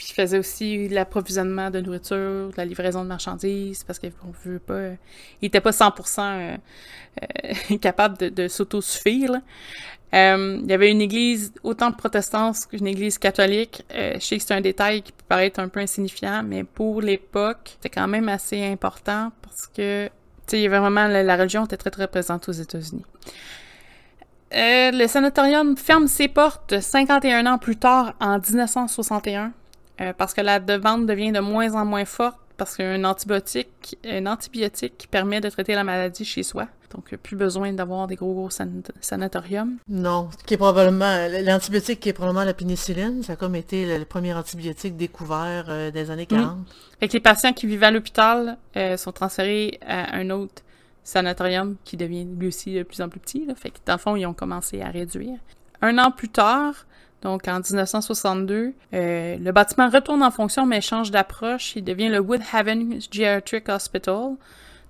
Speaker 1: puis il faisait aussi l'approvisionnement de nourriture, de la livraison de marchandises, parce qu'on veut pas... il était pas 100% euh, euh, capable de, de s'autosuffire. Euh, il y avait une église autant protestante qu'une église catholique. Euh, je sais que c'est un détail qui peut paraître un peu insignifiant, mais pour l'époque, c'était quand même assez important parce que, tu sais, il y avait vraiment la, la religion était très très présente aux États-Unis. Euh, le sanatorium ferme ses portes 51 ans plus tard, en 1961, euh, parce que la demande devient de moins en moins forte, parce qu'un antibiotique, un antibiotique permet de traiter la maladie chez soi. Donc, a plus besoin d'avoir des gros gros san- sanatoriums.
Speaker 2: Non, qui est probablement l'antibiotique qui est probablement la pénicilline, ça a comme été le, le premier antibiotique découvert euh, des années 40.
Speaker 1: Fait que les patients qui vivaient à l'hôpital euh, sont transférés à un autre sanatorium qui devient lui aussi de plus en plus petit. Là. Fait que dans le fond, ils ont commencé à réduire. Un an plus tard, donc en 1962, euh, le bâtiment retourne en fonction mais change d'approche. Il devient le Woodhaven Geriatric Hospital,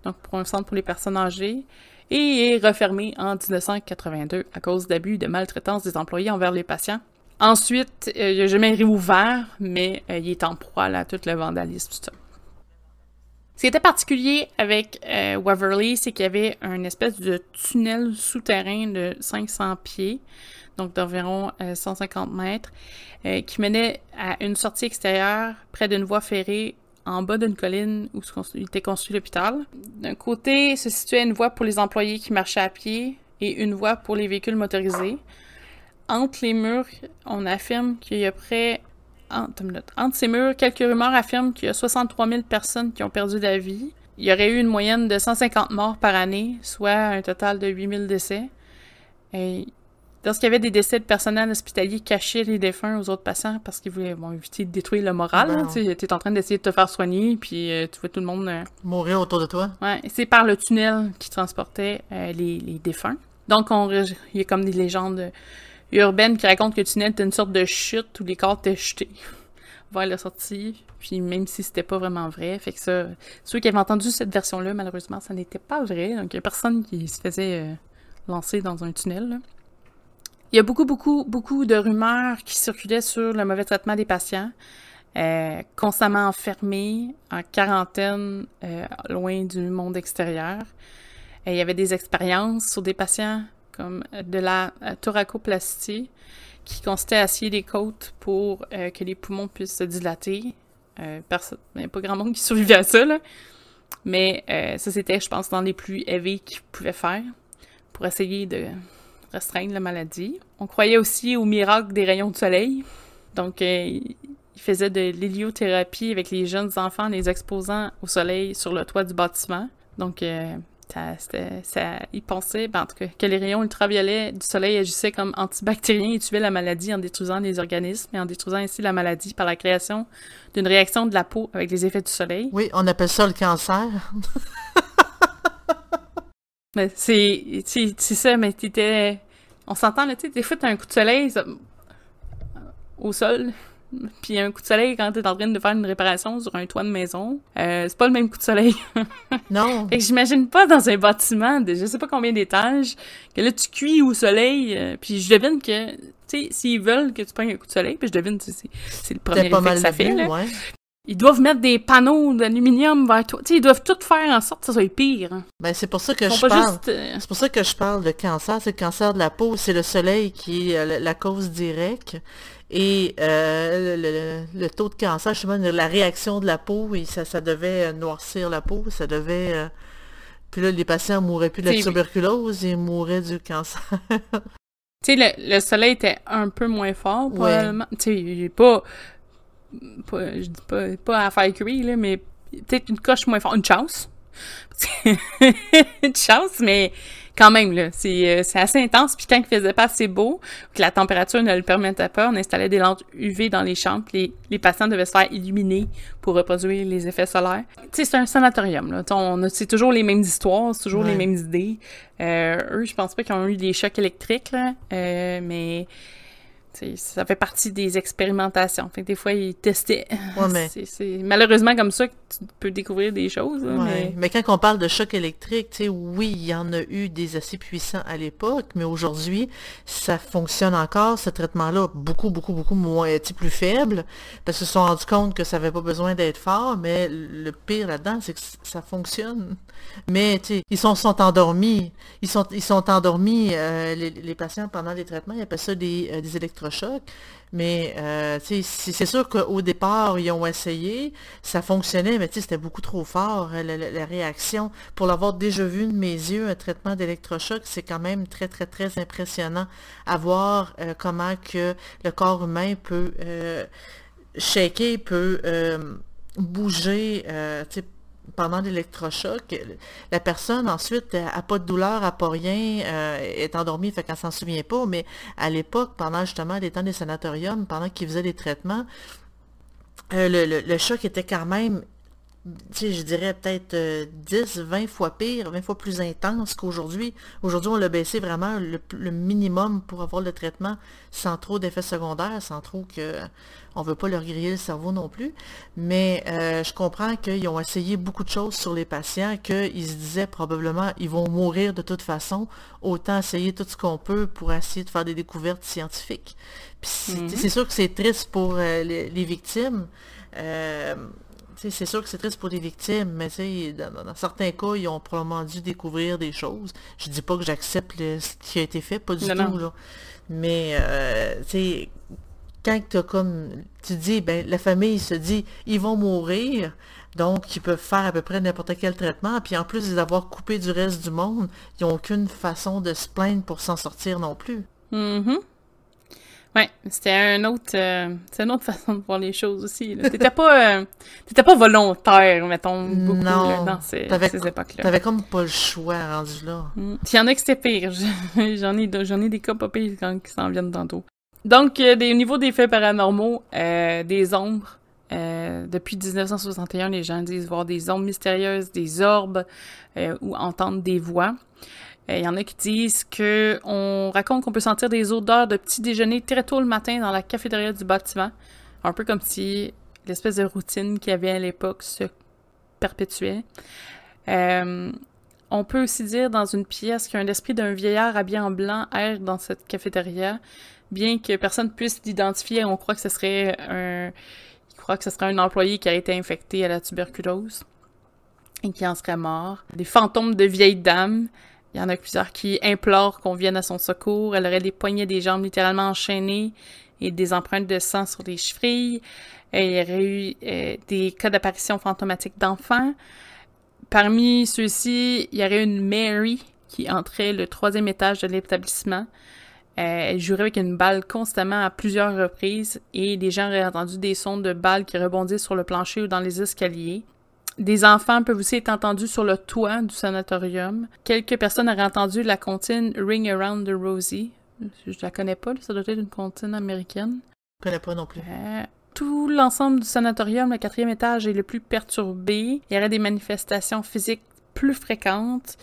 Speaker 1: donc pour un centre pour les personnes âgées, et est refermé en 1982 à cause d'abus de maltraitance des employés envers les patients. Ensuite, euh, il n'a jamais réouvert, mais euh, il est en proie à tout le vandalisme, tout. Ce qui était particulier avec Waverly, c'est qu'il y avait une espèce de tunnel souterrain de 500 pieds, donc d'environ euh, 150 mètres, euh, qui menait à une sortie extérieure près d'une voie ferrée en bas d'une colline où était construit l'hôpital. D'un côté se situait une voie pour les employés qui marchaient à pied et une voie pour les véhicules motorisés. Entre les murs, on affirme qu'il y a près entre. Entre ces murs, quelques rumeurs affirment qu'il y a 63 000 personnes qui ont perdu la vie. Il y aurait eu une moyenne de 150 morts par année, soit un total de 8 000 décès. Et lorsqu'il y avait des décès de personnel hospitalier, cachaient les défunts aux autres patients parce qu'ils voulaient bon, éviter de détruire le moral.
Speaker 2: Ben
Speaker 1: hein, tu es en train d'essayer de te faire soigner, puis euh, tu vois tout le monde... euh,
Speaker 2: Mourir autour de toi.
Speaker 1: Ouais, c'est par le tunnel qui transportait euh, les, les défunts. Donc, on, il y a comme des légendes urbaines qui racontent que le tunnel était une sorte de chute où les corps étaient jetés vers la sortie. Puis même si c'était pas vraiment vrai, fait que ça, ceux qui avaient entendu cette version-là, malheureusement, ça n'était pas vrai. Donc, il y a personne qui se faisait lancer dans un tunnel. là. Il y a beaucoup, beaucoup, beaucoup de rumeurs qui circulaient sur le mauvais traitement des patients, euh, constamment enfermés, en quarantaine, euh, loin du monde extérieur. Il y avait des expériences sur des patients comme de la euh, thoracoplastie qui consistait à scier les côtes pour que les poumons puissent se dilater. Il n'y a pas grand monde qui survivait à ça, là. Mais ça, c'était, je pense, dans les plus élevés qu'ils pouvaient faire pour essayer de restreindre la maladie. On croyait aussi au miracle des rayons de soleil. Donc, euh, il faisait de l'héliothérapie avec les jeunes enfants, en les exposant au soleil sur le toit du bâtiment. Donc, euh, ça, ça, il pensait, ben, en tout cas, que les rayons ultraviolets du soleil agissaient comme antibactériens et tuaient la maladie en détruisant les organismes et en détruisant ainsi la maladie par la création d'une réaction de la peau avec les effets du soleil.
Speaker 2: Oui, on appelle ça le cancer.
Speaker 1: Mais c'est, c'est, c'est ça, mais t'étais, on s'entend, là, tu sais, des fois, t'as un coup de soleil ça- au sol, puis un coup de soleil quand t'es en train de faire une réparation sur un toit de maison, euh, c'est pas le même coup de soleil.
Speaker 2: Non.
Speaker 1: Fait que j'imagine pas dans un bâtiment de je sais pas combien d'étages, que là, tu cuis au soleil, euh, puis je devine que, tu sais, s'ils veulent que tu prennes un coup de soleil, puis je devine, c'est, c'est le premier effet
Speaker 2: mal
Speaker 1: que ça fait, là.
Speaker 2: ouais.
Speaker 1: Ils doivent mettre des panneaux d'aluminium vers toi, ils doivent tout faire en sorte que ça soit pire. hein.
Speaker 2: Ben, c'est pour ça que je parle.
Speaker 1: juste... euh,
Speaker 2: C'est pour ça que je parle de cancer. C'est le cancer de la peau. C'est le soleil qui est euh, la, cause directe. Et euh, le, le- le taux de cancer, justement, la réaction de la peau, et ça, ça devait noircir la peau. Ça devait... euh, Puis là, les patients mouraient plus de la tuberculose, ils mouraient du cancer.
Speaker 1: Tu sais, le, le soleil était un peu moins fort,
Speaker 2: Ouais.
Speaker 1: probablement. Tu sais, pas, pas... Je dis pas, pas à faire cuire, là, mais peut-être une coche moins fort. Une chance. de chance, mais quand même, là, c'est, c'est assez intense. Puis quand il faisait pas assez beau, que la température ne le permettait pas, on installait des lampes UV dans les chambres. Les, les patients devaient se faire illuminer pour reproduire les effets solaires. Tu sais, c'est un sanatorium, là. On c'est toujours les mêmes histoires, c'est toujours les mêmes idées. Euh, eux, je pense pas qu'ils ont eu des chocs électriques, là, euh, mais ça fait partie des expérimentations. Fait des fois, ils testaient. c'est malheureusement comme ça que tu peux découvrir des choses.
Speaker 2: mais... quand on parle de choc électrique, oui, il y en a eu des assez puissants à l'époque, mais aujourd'hui, ça fonctionne encore, ce traitement-là, beaucoup, beaucoup, beaucoup moins, plus faible, parce qu'ils se sont rendus compte que ça n'avait pas besoin d'être fort, mais le pire là-dedans, c'est que ça fonctionne. Mais, ils sont, sont endormis. Ils sont, ils sont endormis, euh, les, patients, pendant les traitements, ils appellent ça des, euh, des électrochocs. Mais euh, c'est sûr qu'au départ, ils ont essayé, ça fonctionnait, mais c'était beaucoup trop fort, hein, la, réaction. Pour l'avoir déjà vu de mes yeux, un traitement d'électrochoc, c'est quand même très, très, très impressionnant à voir euh, comment que le corps humain peut euh, shaker, peut euh, bouger, pendant l'électrochoc, la personne ensuite n'a pas de douleur, n'a pas rien, euh, est endormie, fait qu'elle s'en souvient pas, mais à l'époque, pendant justement les temps des sanatoriums, pendant qu'ils faisaient des traitements, euh, le, choc était quand même je dirais peut-être 10, euh, 20 fois pire, 20 fois plus intense qu'aujourd'hui. Aujourd'hui, on l'a baissé vraiment le, minimum pour avoir le traitement sans trop d'effets secondaires, sans trop que on veut pas leur griller le cerveau non plus. Mais euh, je comprends qu'ils ont essayé beaucoup de choses sur les patients, qu'ils se disaient probablement ils vont mourir de toute façon, autant essayer tout ce qu'on peut pour essayer de faire des découvertes scientifiques. c'est mm-hmm. sûr que c'est triste pour euh, les, victimes c'est sûr que c'est triste pour les victimes, mais dans, dans, certains cas, ils ont probablement dû découvrir des choses. Je dis pas que j'accepte ce qui a été fait, pas du tout. Là. Mais euh, quand as comme tu dis, ben la famille se dit ils vont mourir, donc ils peuvent faire à peu près n'importe quel traitement, puis en plus d'avoir coupé du reste du monde, ils n'ont aucune façon de se plaindre pour s'en sortir non plus.
Speaker 1: Mm Ouais, c'était un autre, euh, c'est une autre façon de voir les choses aussi. T'étais pas, euh, t'étais pas volontaire, mettons, beaucoup non, dans ces, ces époques-là.
Speaker 2: T'avais comme pas le choix rendu là.
Speaker 1: Mm. Il y en a que c'était pire. j'en ai, j'en ai des cas pas pires quand qui s'en viennent tantôt. Donc, euh, des, au niveau des faits paranormaux, euh, des ombres. depuis 1961, les gens disent voir des ombres mystérieuses, des orbes ou entendre des voix. Il euh, y en a qui disent que on raconte qu'on peut sentir des odeurs de petit déjeuner très tôt le matin dans la cafétéria du bâtiment. Un peu comme si l'espèce de routine qu'il y avait à l'époque se perpétuait. Euh, on peut aussi dire dans une pièce qu'il y a un esprit d'un vieillard habillé en blanc erre dans cette cafétéria, bien que personne puisse l'identifier. On croit que ce serait un, croit que ce serait un employé qui a été infecté à la tuberculose et qui en serait mort. Des fantômes de vieilles dames il y en a plusieurs qui implorent qu'on vienne à son secours. Elle aurait des poignets des jambes littéralement enchaînées et des empreintes de sang sur les chevilles. il y aurait eu euh, des cas d'apparition fantomatique d'enfants. Parmi ceux-ci, il y aurait une Mary qui entrait le troisième étage de l'établissement. Euh, elle jurait avec une balle constamment à plusieurs reprises et les gens auraient entendu des sons de balles qui rebondissent sur le plancher ou dans les escaliers. Des enfants peuvent aussi être entendus sur le toit du sanatorium. Quelques personnes auraient entendu la comptine Ring Around the Rosie. Je la connais pas, ça doit être une comptine américaine.
Speaker 2: Je connais pas non plus.
Speaker 1: Euh, tout l'ensemble du sanatorium, le quatrième étage, est le plus perturbé. Il y aurait des manifestations physiques plus fréquentes,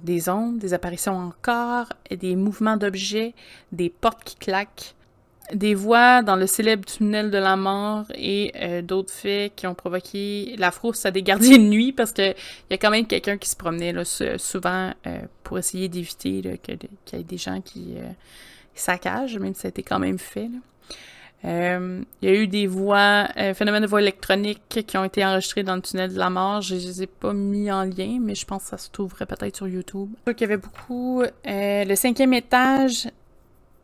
Speaker 1: des ondes, des apparitions en corps, des mouvements d'objets, des portes qui claquent des voix dans le célèbre tunnel de la mort et euh, d'autres faits qui ont provoqué la frousse à des gardiens de nuit parce que il y a quand même quelqu'un qui se promenait là, souvent euh, pour essayer d'éviter qu'il y ait des gens qui euh, saccagent, même si ça a été quand même fait. il y a eu des voix, phénomènes de voix électroniques qui ont été enregistrés dans le tunnel de la mort. Je, ne les ai pas mis en lien, mais je pense que ça se trouverait peut-être sur YouTube. Il y avait beaucoup. le cinquième étage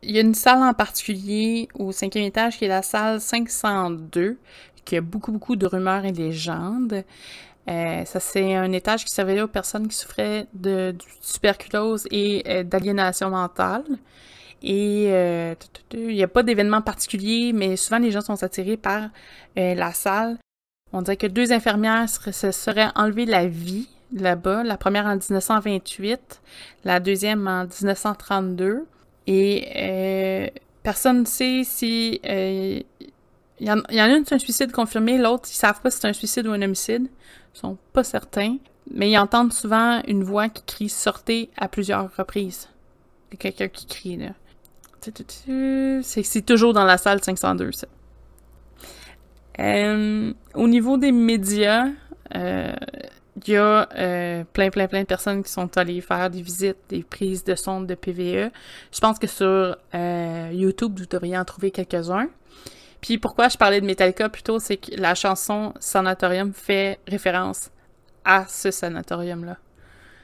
Speaker 1: il y a une salle en particulier au cinquième étage qui est la salle 502, qui a beaucoup, beaucoup de rumeurs et légendes. Euh, ça, c'est un étage qui servait aux personnes qui souffraient de, tuberculose et euh, d'aliénation mentale. Et euh, il n'y a pas d'événement particulier, mais souvent les gens sont attirés par la salle. On dirait que deux infirmières se seraient enlevé la vie là-bas. La première en 1928, la deuxième en 1932. Et euh, personne ne sait si... Euh, il y, en, a une, c'est un suicide confirmé, l'autre, ils savent pas si c'est un suicide ou un homicide. Ils sont pas certains. Mais ils entendent souvent une voix qui crie « Sortez » à plusieurs reprises. Il y a quelqu'un qui crie, là. C'est toujours dans la salle 502, ça. Euh, au niveau des médias, il y a euh, plein, plein, plein de personnes qui sont allées faire des visites, des prises de sondes de PVE. Je pense que sur YouTube, vous devriez en trouver quelques-uns. Puis pourquoi je parlais de Metallica plutôt, c'est que la chanson Sanatorium fait référence à ce sanatorium-là.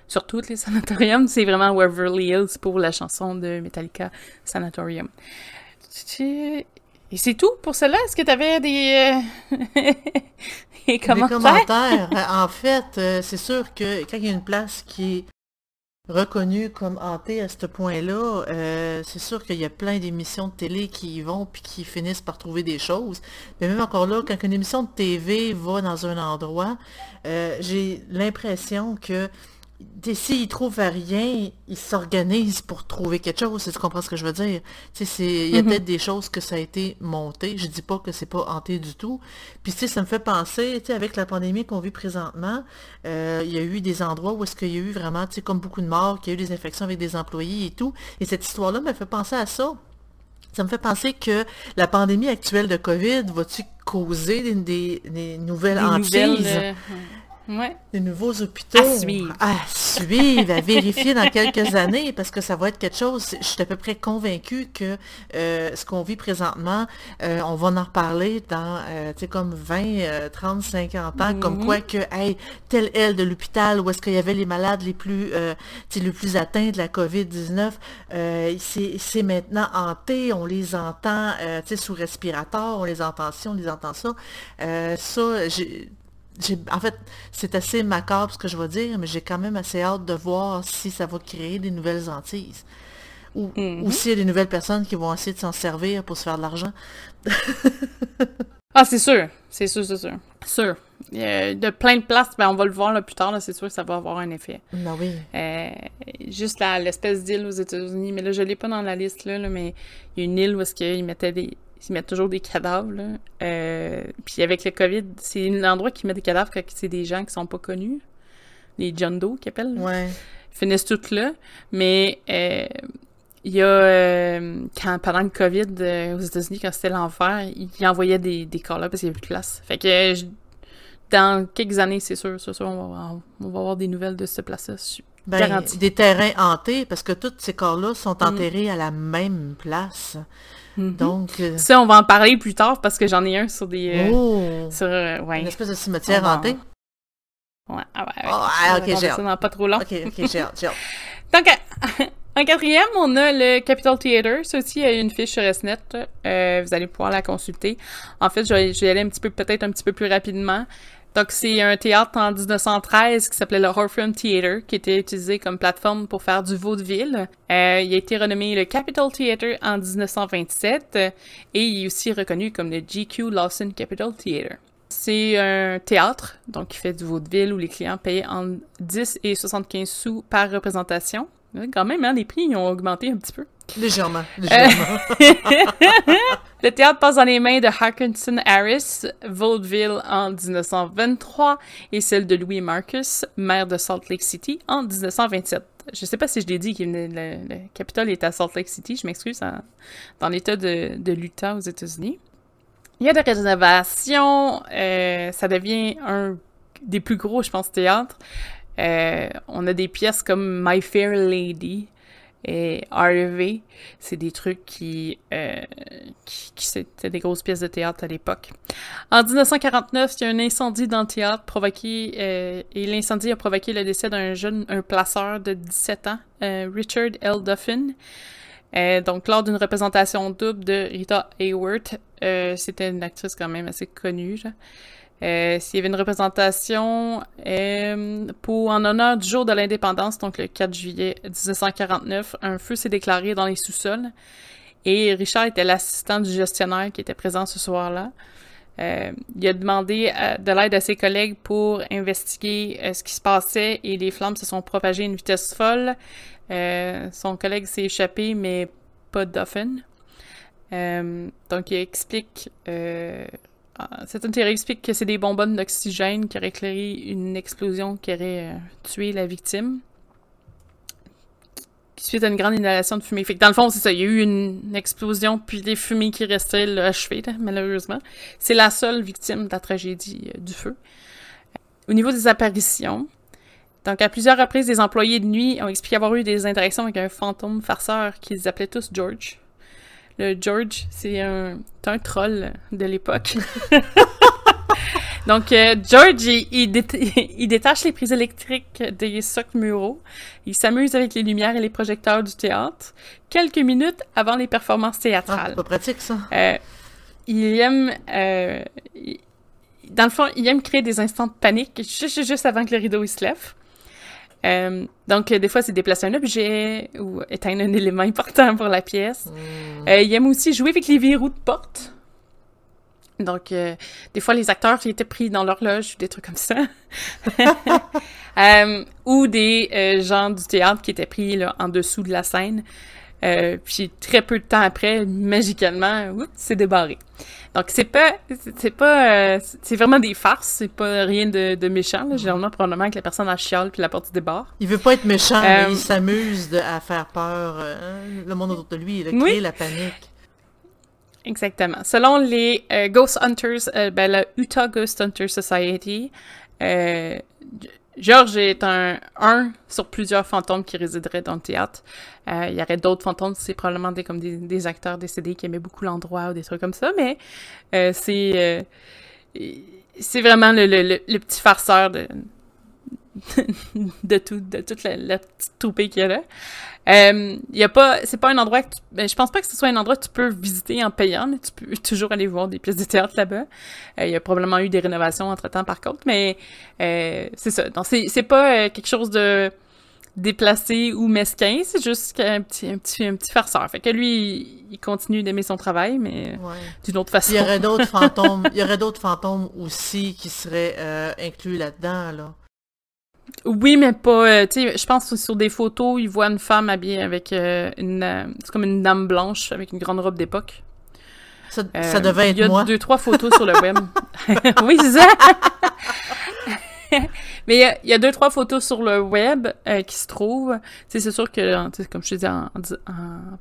Speaker 1: Sur tous les sanatoriums, c'est vraiment Waverly Hills pour la chanson de Metallica Sanatorium. Et c'est tout pour cela? Est-ce que tu avais des, euh, des commentaires?
Speaker 2: Des commentaires? en fait, euh, c'est sûr que quand il y a une place qui est reconnue comme hantée à ce point-là, euh, c'est sûr qu'il y a plein d'émissions de télé qui y vont puis qui finissent par trouver des choses. Mais même encore là, quand une émission de TV va dans un endroit, j'ai l'impression que s'ils trouvent rien, ils s'organisent pour trouver quelque chose, tu comprends ce que je veux dire? Il y a mhm. peut-être des choses que ça a été monté, je dis pas que c'est pas hanté du tout. Puis ça me fait penser, avec la pandémie qu'on vit présentement, euh, il y a eu des endroits où est-ce qu'il y a eu vraiment, comme beaucoup de morts, qu'il y a eu des infections avec des employés et tout. Et cette histoire-là me fait penser à ça. Ça me fait penser que la pandémie actuelle de COVID va-tu causer des, nouvelles hantises? Euh,
Speaker 1: Ouais.
Speaker 2: Les nouveaux hôpitaux.
Speaker 1: À suivre.
Speaker 2: À suivre, à vérifier dans quelques années, parce que ça va être quelque chose. Je suis à peu près convaincue que euh, ce qu'on vit présentement, euh, on va en reparler dans, euh, tu sais, comme 20, 30, 50 ans, comme mhm. quoi que, hey, telle aile de l'hôpital où est-ce qu'il y avait les malades les plus, les plus atteints de la COVID-19, c'est maintenant hanté, on les entend, tu sais, sous respirateur, on les entend ci, on les entend ça. ça, j'ai en fait, c'est assez macabre ce que je vais dire, mais j'ai quand même assez hâte de voir si ça va créer des nouvelles antilles. Ou, mm-hmm. s'il y a des nouvelles personnes qui vont essayer de s'en servir pour se faire de l'argent.
Speaker 1: ah, c'est sûr. C'est sûr, c'est sûr. Sûr. de plein de places, ben, on va le voir là, plus tard, c'est sûr que ça va avoir un effet.
Speaker 2: Ben oui.
Speaker 1: Euh, juste l'espèce d'île aux États-Unis, mais là, je ne l'ai pas dans la liste, là, mais il y a une île où est-ce qu'ils mettaient des, ils mettent toujours des cadavres. Là. Euh, puis avec le COVID, c'est un endroit qui met des cadavres quand c'est des gens qui sont pas connus. Les John Doe qui appellent.
Speaker 2: Ouais.
Speaker 1: Ils finissent toutes là. Mais euh, il y a euh, quand pendant le COVID aux États-Unis, quand c'était l'enfer, ils envoyaient des, des corps là parce qu'il n'y avait plus de place. Fait que dans quelques années, c'est sûr, c'est sûr, on va, on va avoir des nouvelles de cette place-là.
Speaker 2: Ben, des terrains hantés, parce que tous ces corps-là sont mm. enterrés à la même place. Mhm. Donc. Euh,
Speaker 1: ça, on va en parler plus tard parce que j'en ai un sur des.
Speaker 2: Euh, oh!
Speaker 1: Sur, euh, ouais.
Speaker 2: Une espèce de cimetière hanté?
Speaker 1: Ouais, ah ouais,
Speaker 2: Oh, ah, ok, j'ai
Speaker 1: hâte. pas trop long.
Speaker 2: Ok, ok, j'ai hâte,
Speaker 1: Donc, en quatrième, on a le Capitol Theatre. Ça aussi, il y a une fiche sur SNET. vous allez pouvoir la consulter. En fait, je vais, je vais aller un petit peu, peut-être un petit peu plus rapidement. Donc, c'est un théâtre en 1913 qui s'appelait le Horfram Theatre, qui était utilisé comme plateforme pour faire du vaudeville. Euh, il a été renommé le Capitol Theatre en 1927 et il est aussi reconnu comme le GQ Lawson Capitol Theatre. C'est un théâtre, donc qui fait du vaudeville où les clients payent entre 10 et 75 sous par représentation. Quand même, hein, les prix ont augmenté un petit peu.
Speaker 2: Légèrement. légèrement.
Speaker 1: le théâtre passe dans les mains de Harkinson Harris, Vaudeville en 1923 et celle de Louis Marcus, maire de Salt Lake City, en 1927. Je sais pas si je l'ai dit, que le, le, Capitole est à Salt Lake City, je m'excuse, dans l'état de, de l'Utah aux États-Unis. Il y a des rénovations, euh, ça devient un des plus gros, je pense, théâtres. Euh, on a des pièces comme My Fair Lady, et Harvey, c'est des trucs qui, euh, qui, c'était des grosses pièces de théâtre à l'époque. En 1949, il y a un incendie dans le théâtre provoqué euh, et l'incendie a provoqué le décès d'un jeune, un placeur de 17 ans, euh, Richard L. Duffin. donc, lors d'une représentation double de Rita Hayworth, c'était une actrice quand même assez connue. Euh, s'il y avait une représentation euh, pour en honneur du jour de l'indépendance, donc le 4 juillet 1949, un feu s'est déclaré dans les sous-sols et Richard était l'assistant du gestionnaire qui était présent ce soir-là. Euh, il a demandé euh, de l'aide à ses collègues pour investiguer ce qui se passait et les flammes se sont propagées à une vitesse folle. son collègue s'est échappé, mais pas Duffin. donc, il explique cette théorie explique que c'est des bonbonnes d'oxygène qui auraient éclairé une explosion qui aurait tué la victime suite à une grande inhalation de fumée. Dans le fond, c'est ça. Il y a eu une explosion, puis des fumées qui restaient là, achevées, malheureusement. C'est la seule victime de la tragédie euh, du feu. Au niveau des apparitions, donc à plusieurs reprises, des employés de nuit ont expliqué avoir eu des interactions avec un fantôme farceur qu'ils appelaient tous George. Le George, c'est un, un troll de l'époque. Donc, euh, George, il, détache les prises électriques des socles muraux. Il s'amuse avec les lumières et les projecteurs du théâtre quelques minutes avant les performances théâtrales.
Speaker 2: Ah, pas pratique, ça.
Speaker 1: Euh, il aime... Euh, dans le fond, il aime créer des instants de panique juste, juste avant que le rideau se lève. Donc, des fois, c'est déplacer un objet ou éteindre un élément important pour la pièce. Hmm. il aime aussi jouer avec les verrous de porte. Donc, euh, des fois, les acteurs ils étaient pris dans l'horloge, des trucs comme ça. euh, ou des euh, gens du théâtre qui étaient pris là, en dessous de la scène. Euh, puis très peu de temps après, magicalement, c'est débarré. Donc c'est pas, c'est pas, c'est vraiment des farces. C'est pas rien de, de méchant. Là. Généralement, probablement que la personne a chiale puis la porte se débarre.
Speaker 2: Il veut pas être méchant, mais il s'amuse à faire peur le monde autour de lui, il a créé la panique.
Speaker 1: Exactement. Selon les euh, Ghost Hunters, euh, ben, la Utah Ghost Hunter Society, euh, George est un, un sur plusieurs fantômes qui résideraient dans le théâtre. il y aurait d'autres fantômes, c'est probablement des, comme des, acteurs décédés qui aimaient beaucoup l'endroit ou des trucs comme ça, mais c'est c'est vraiment le, le, le, petit farceur de, de tout, de toute la, la petite toupée qu'il y a là. Euh, y a pas, c'est pas un endroit que tu, ben, je pense pas que ce soit un endroit que tu peux visiter en payant, mais tu peux toujours aller voir des pièces de théâtre là-bas. Il euh, y a probablement eu des rénovations entre temps par contre, mais euh, c'est ça. Donc c'est, c'est pas euh, quelque chose de déplacé ou mesquin, c'est juste un petit, un petit, un petit farceur. Fait que lui, il continue d'aimer son travail, mais d'une autre façon.
Speaker 2: Il y aurait d'autres fantômes, il y aurait d'autres fantômes aussi qui seraient inclus là-dedans, là.
Speaker 1: Oui, mais pas. Euh, tu sais, je pense que sur des photos, il voit une femme habillée avec euh, une. Euh, c'est comme une dame blanche avec une grande robe d'époque.
Speaker 2: Ça, devait être moi.
Speaker 1: Il y a deux, trois photos sur le web. oui, c'est ça! mais il y, a, deux, trois photos sur le web qui se trouvent. Tu sais, c'est sûr que, comme je te dis, en,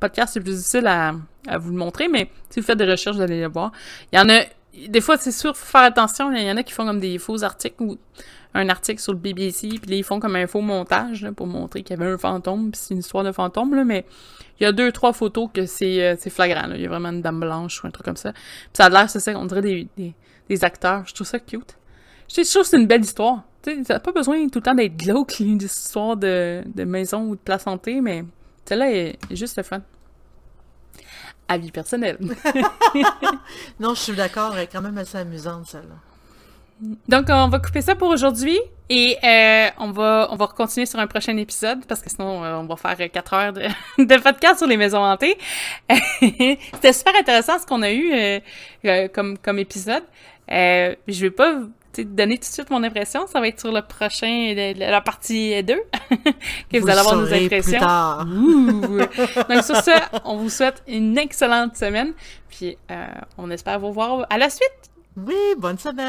Speaker 1: podcast, c'est plus difficile à, à, vous le montrer, mais si vous faites des recherches, vous allez les voir. Il y en a. Des fois, c'est sûr, faut faire attention. Il y en a qui font comme des faux articles ou un article sur le BBC, puis là, ils font comme un faux montage pour montrer qu'il y avait un fantôme, puis c'est une histoire de fantôme, là, mais il y a deux, trois photos que c'est euh, flagrant. Là. Il y a vraiment une dame blanche ou un truc comme ça. Puis ça a l'air, c'est ça, on dirait des, des, acteurs. Je trouve ça cute. Je trouve que c'est une belle histoire. Tu sais, pas besoin tout le temps d'être glauque, des histoires de, de maison ou de place santé, mais celle-là est, est juste le fun. Avis personnel.
Speaker 2: non, je suis d'accord, elle est quand même assez amusante, celle-là.
Speaker 1: Donc, on va couper ça pour aujourd'hui et euh, on va on va continuer sur un prochain épisode parce que sinon, euh, on va faire quatre heures de, de, podcast sur les maisons hantées. C'était super intéressant ce qu'on a eu euh, comme, comme épisode. je vais pas donner tout de suite mon impression. Ça va être sur le prochain, la, partie 2, que vous, allez avoir nos impressions. Donc, sur ce, on vous souhaite une excellente semaine. Puis, on espère vous voir à la suite.
Speaker 2: Oui, bonne semaine.